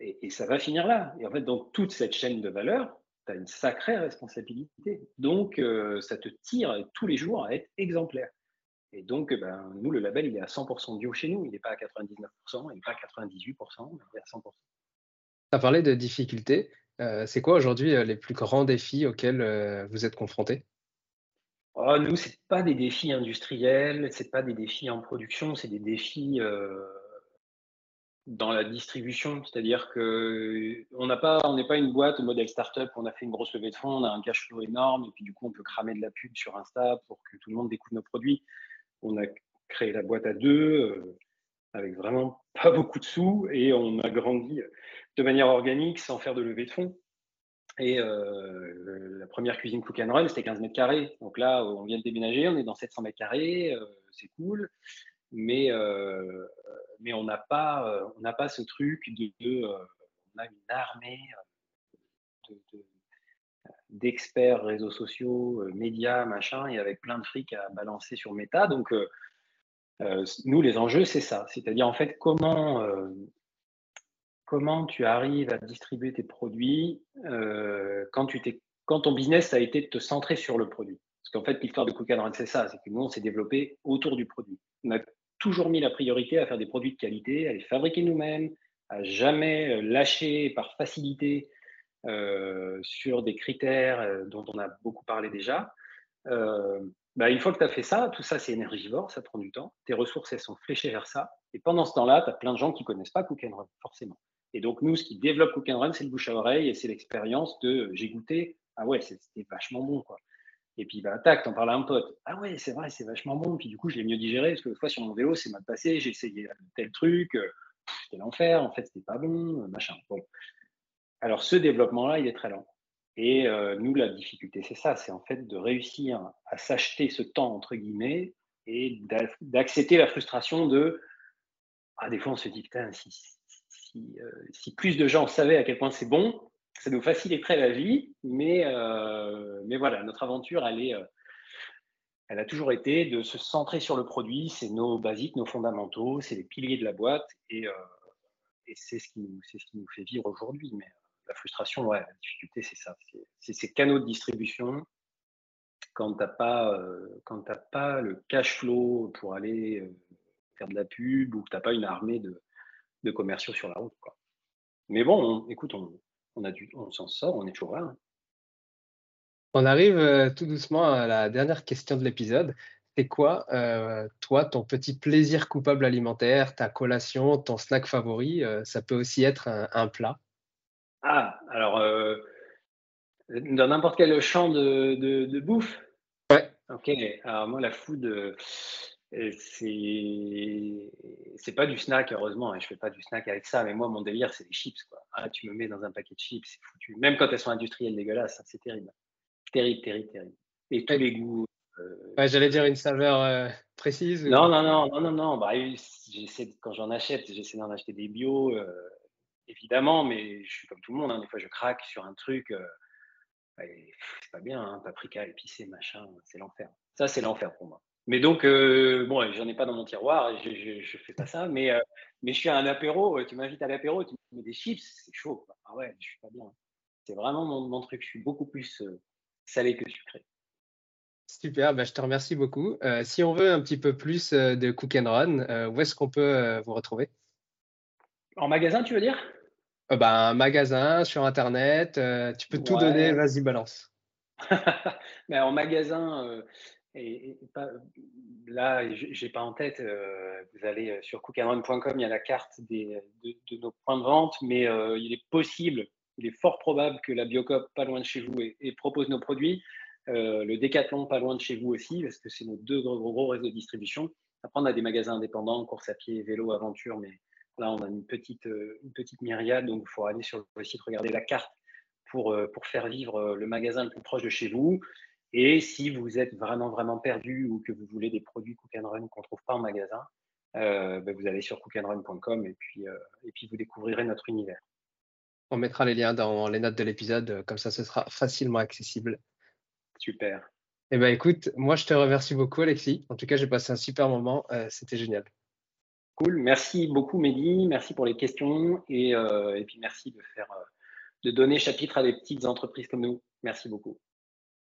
Et, ça va finir là. Et en fait, dans toute cette chaîne de valeur, tu as une sacrée responsabilité. Donc, euh, ça te tire tous les jours à être exemplaire. Et donc, ben, nous, le label, il est à 100% bio chez nous. Il n'est pas à 99%, il n'est pas à 98%, il est à 100%. Tu as parlé de difficultés. Euh, c'est quoi aujourd'hui euh, les plus grands défis auxquels euh, vous êtes confrontés? Oh, Nous, ce pas des défis industriels, ce pas des défis en production, c'est des défis dans la distribution, c'est-à-dire que on n'a pas, on n'est pas une boîte modèle startup, on a fait une grosse levée de fonds, on a un cash flow énorme, et puis du coup on peut cramer de la pub sur Insta pour que tout le monde découvre nos produits. On a créé la boîte à deux euh, avec vraiment pas beaucoup de sous et on a grandi de manière organique sans faire de levée de fonds. Et euh, la première cuisine Cook and Run, c'était 15 mètres carrés. Donc là, on vient de déménager, on est dans 700 mètres carrés, euh, c'est cool. Mais, euh, on n'a pas, ce truc de, on a une armée d'experts réseaux sociaux, médias, machin, et avec plein de fric à balancer sur Meta. Donc, nous, les enjeux, c'est ça. C'est-à-dire, en fait, comment, comment tu arrives à distribuer tes produits euh, quand, ton business a été de te centrer sur le produit? Parce qu'en fait, l'histoire de Cook Run, c'est ça, c'est que nous, on s'est développé autour du produit. On a toujours mis la priorité à faire des produits de qualité, à les fabriquer nous-mêmes, à jamais euh, lâcher par facilité euh, sur des critères dont on a beaucoup parlé déjà. Bah, une fois que tu as fait ça, tout ça c'est énergivore, ça prend du temps. Tes ressources elles sont fléchées vers ça. Et pendant ce temps-là, tu as plein de gens qui ne connaissent pas Cook Run, forcément. Et donc, nous, ce qui développe Cook Run, c'est le bouche à oreille et c'est l'expérience de j'ai goûté, ah ouais, c'était vachement bon, quoi. Et puis, bah, tac, t'en parles à un pote. Ah ouais, c'est vrai, c'est vachement bon. Puis du coup, je l'ai mieux digéré parce que des fois, sur mon vélo, c'est mal passé, j'ai essayé tel truc, euh, c'était l'enfer, en fait, c'était pas bon, machin. Alors, ce développement-là, il est très lent. Et euh, nous, la difficulté, c'est ça, c'est en fait de réussir à s'acheter ce temps, entre guillemets, et d'accepter la frustration de. Ah, des fois, on se dit, putain, si, euh, si, plus de gens savaient à quel point c'est bon, ça nous faciliterait la vie. Mais, euh, mais voilà, notre aventure, elle, est, elle a toujours été de se centrer sur le produit. C'est nos basiques, nos fondamentaux, c'est les piliers de la boîte. Et, c'est ce, qui nous, ce qui nous fait vivre aujourd'hui. Mais la frustration, ouais, la difficulté, c'est ça. C'est ces canaux de distribution. Quand tu n'as pas, quand pas le cash flow pour aller faire de la pub ou que tu n'as pas une armée de, de commerciaux sur la route. Mais bon, écoute, on, on, s'en sort, on est toujours là. Hein. On arrive euh, tout doucement à la dernière question de l'épisode. C'est quoi, euh, toi, ton petit plaisir coupable alimentaire, ta collation, ton snack favori euh, Ça peut aussi être un, plat? Ah, alors, dans n'importe quel champ de, de, de, bouffe? Ouais. Ok, alors moi, la food, c'est pas du snack, heureusement, et hein, je fais pas du snack avec ça, mais moi, mon délire, c'est les chips. Quoi. Ah, tu me mets dans un paquet de chips, c'est foutu. Même quand elles sont industrielles dégueulasses, c'est terrible. Terrible, terrible, terrible. Et tous les goûts. Euh, j'allais dire une saveur euh, précise. Non, non, non, non, non, non. Bah, quand j'en achète, j'essaie d'en acheter des bio, euh, évidemment, mais je suis comme tout le monde. Hein. Des fois, je craque sur un truc. c'est pas bien, hein, paprika épicé, machin, c'est l'enfer. Ça, c'est l'enfer pour moi. Mais donc, euh, bon, j'en ai pas dans mon tiroir, je, je, fais pas ça, mais, euh, je suis à un apéro, euh, tu m'invites à l'apéro, tu me mets des chips, c'est chaud. Ah ouais, je suis pas bien. C'est vraiment mon, truc, je suis beaucoup plus salé que sucré. Super, bah, je te remercie beaucoup. si on veut un petit peu plus de Cook and Run, où est-ce qu'on peut vous retrouver? En magasin, tu veux dire? Bah, Un magasin, sur Internet, tu peux tout donner, vas-y, balance. Mais en magasin, et, pas, là, j'ai pas en tête, euh, vous allez euh, sur cookandrun.com, il y a la carte des, de, nos points de vente, mais euh, il est possible, il est fort probable que la Biocop, pas loin de chez vous, et, propose nos produits. le Décathlon, pas loin de chez vous aussi, parce que c'est nos deux gros, gros, réseaux de distribution. Après, on a des magasins indépendants, course à pied, vélo, aventure, mais là, on a une petite, une petite myriade, donc il faut aller sur le site, regarder la carte pour, pour faire vivre le magasin le plus proche de chez vous. Et si vous êtes vraiment, vraiment perdu ou que vous voulez des produits Cook and Run qu'on ne trouve pas en magasin, euh, ben, vous allez sur cookandrun.com et puis, euh, et puis vous découvrirez notre univers. On mettra les liens dans les notes de l'épisode, comme ça ce sera facilement accessible. Super. Eh ben écoute, moi je te remercie beaucoup Alexis. En tout cas, j'ai passé un super moment, euh, c'était génial. Cool, merci beaucoup Mehdi, merci pour les questions et, et puis merci de faire de donner chapitre à des petites entreprises comme nous. Merci beaucoup.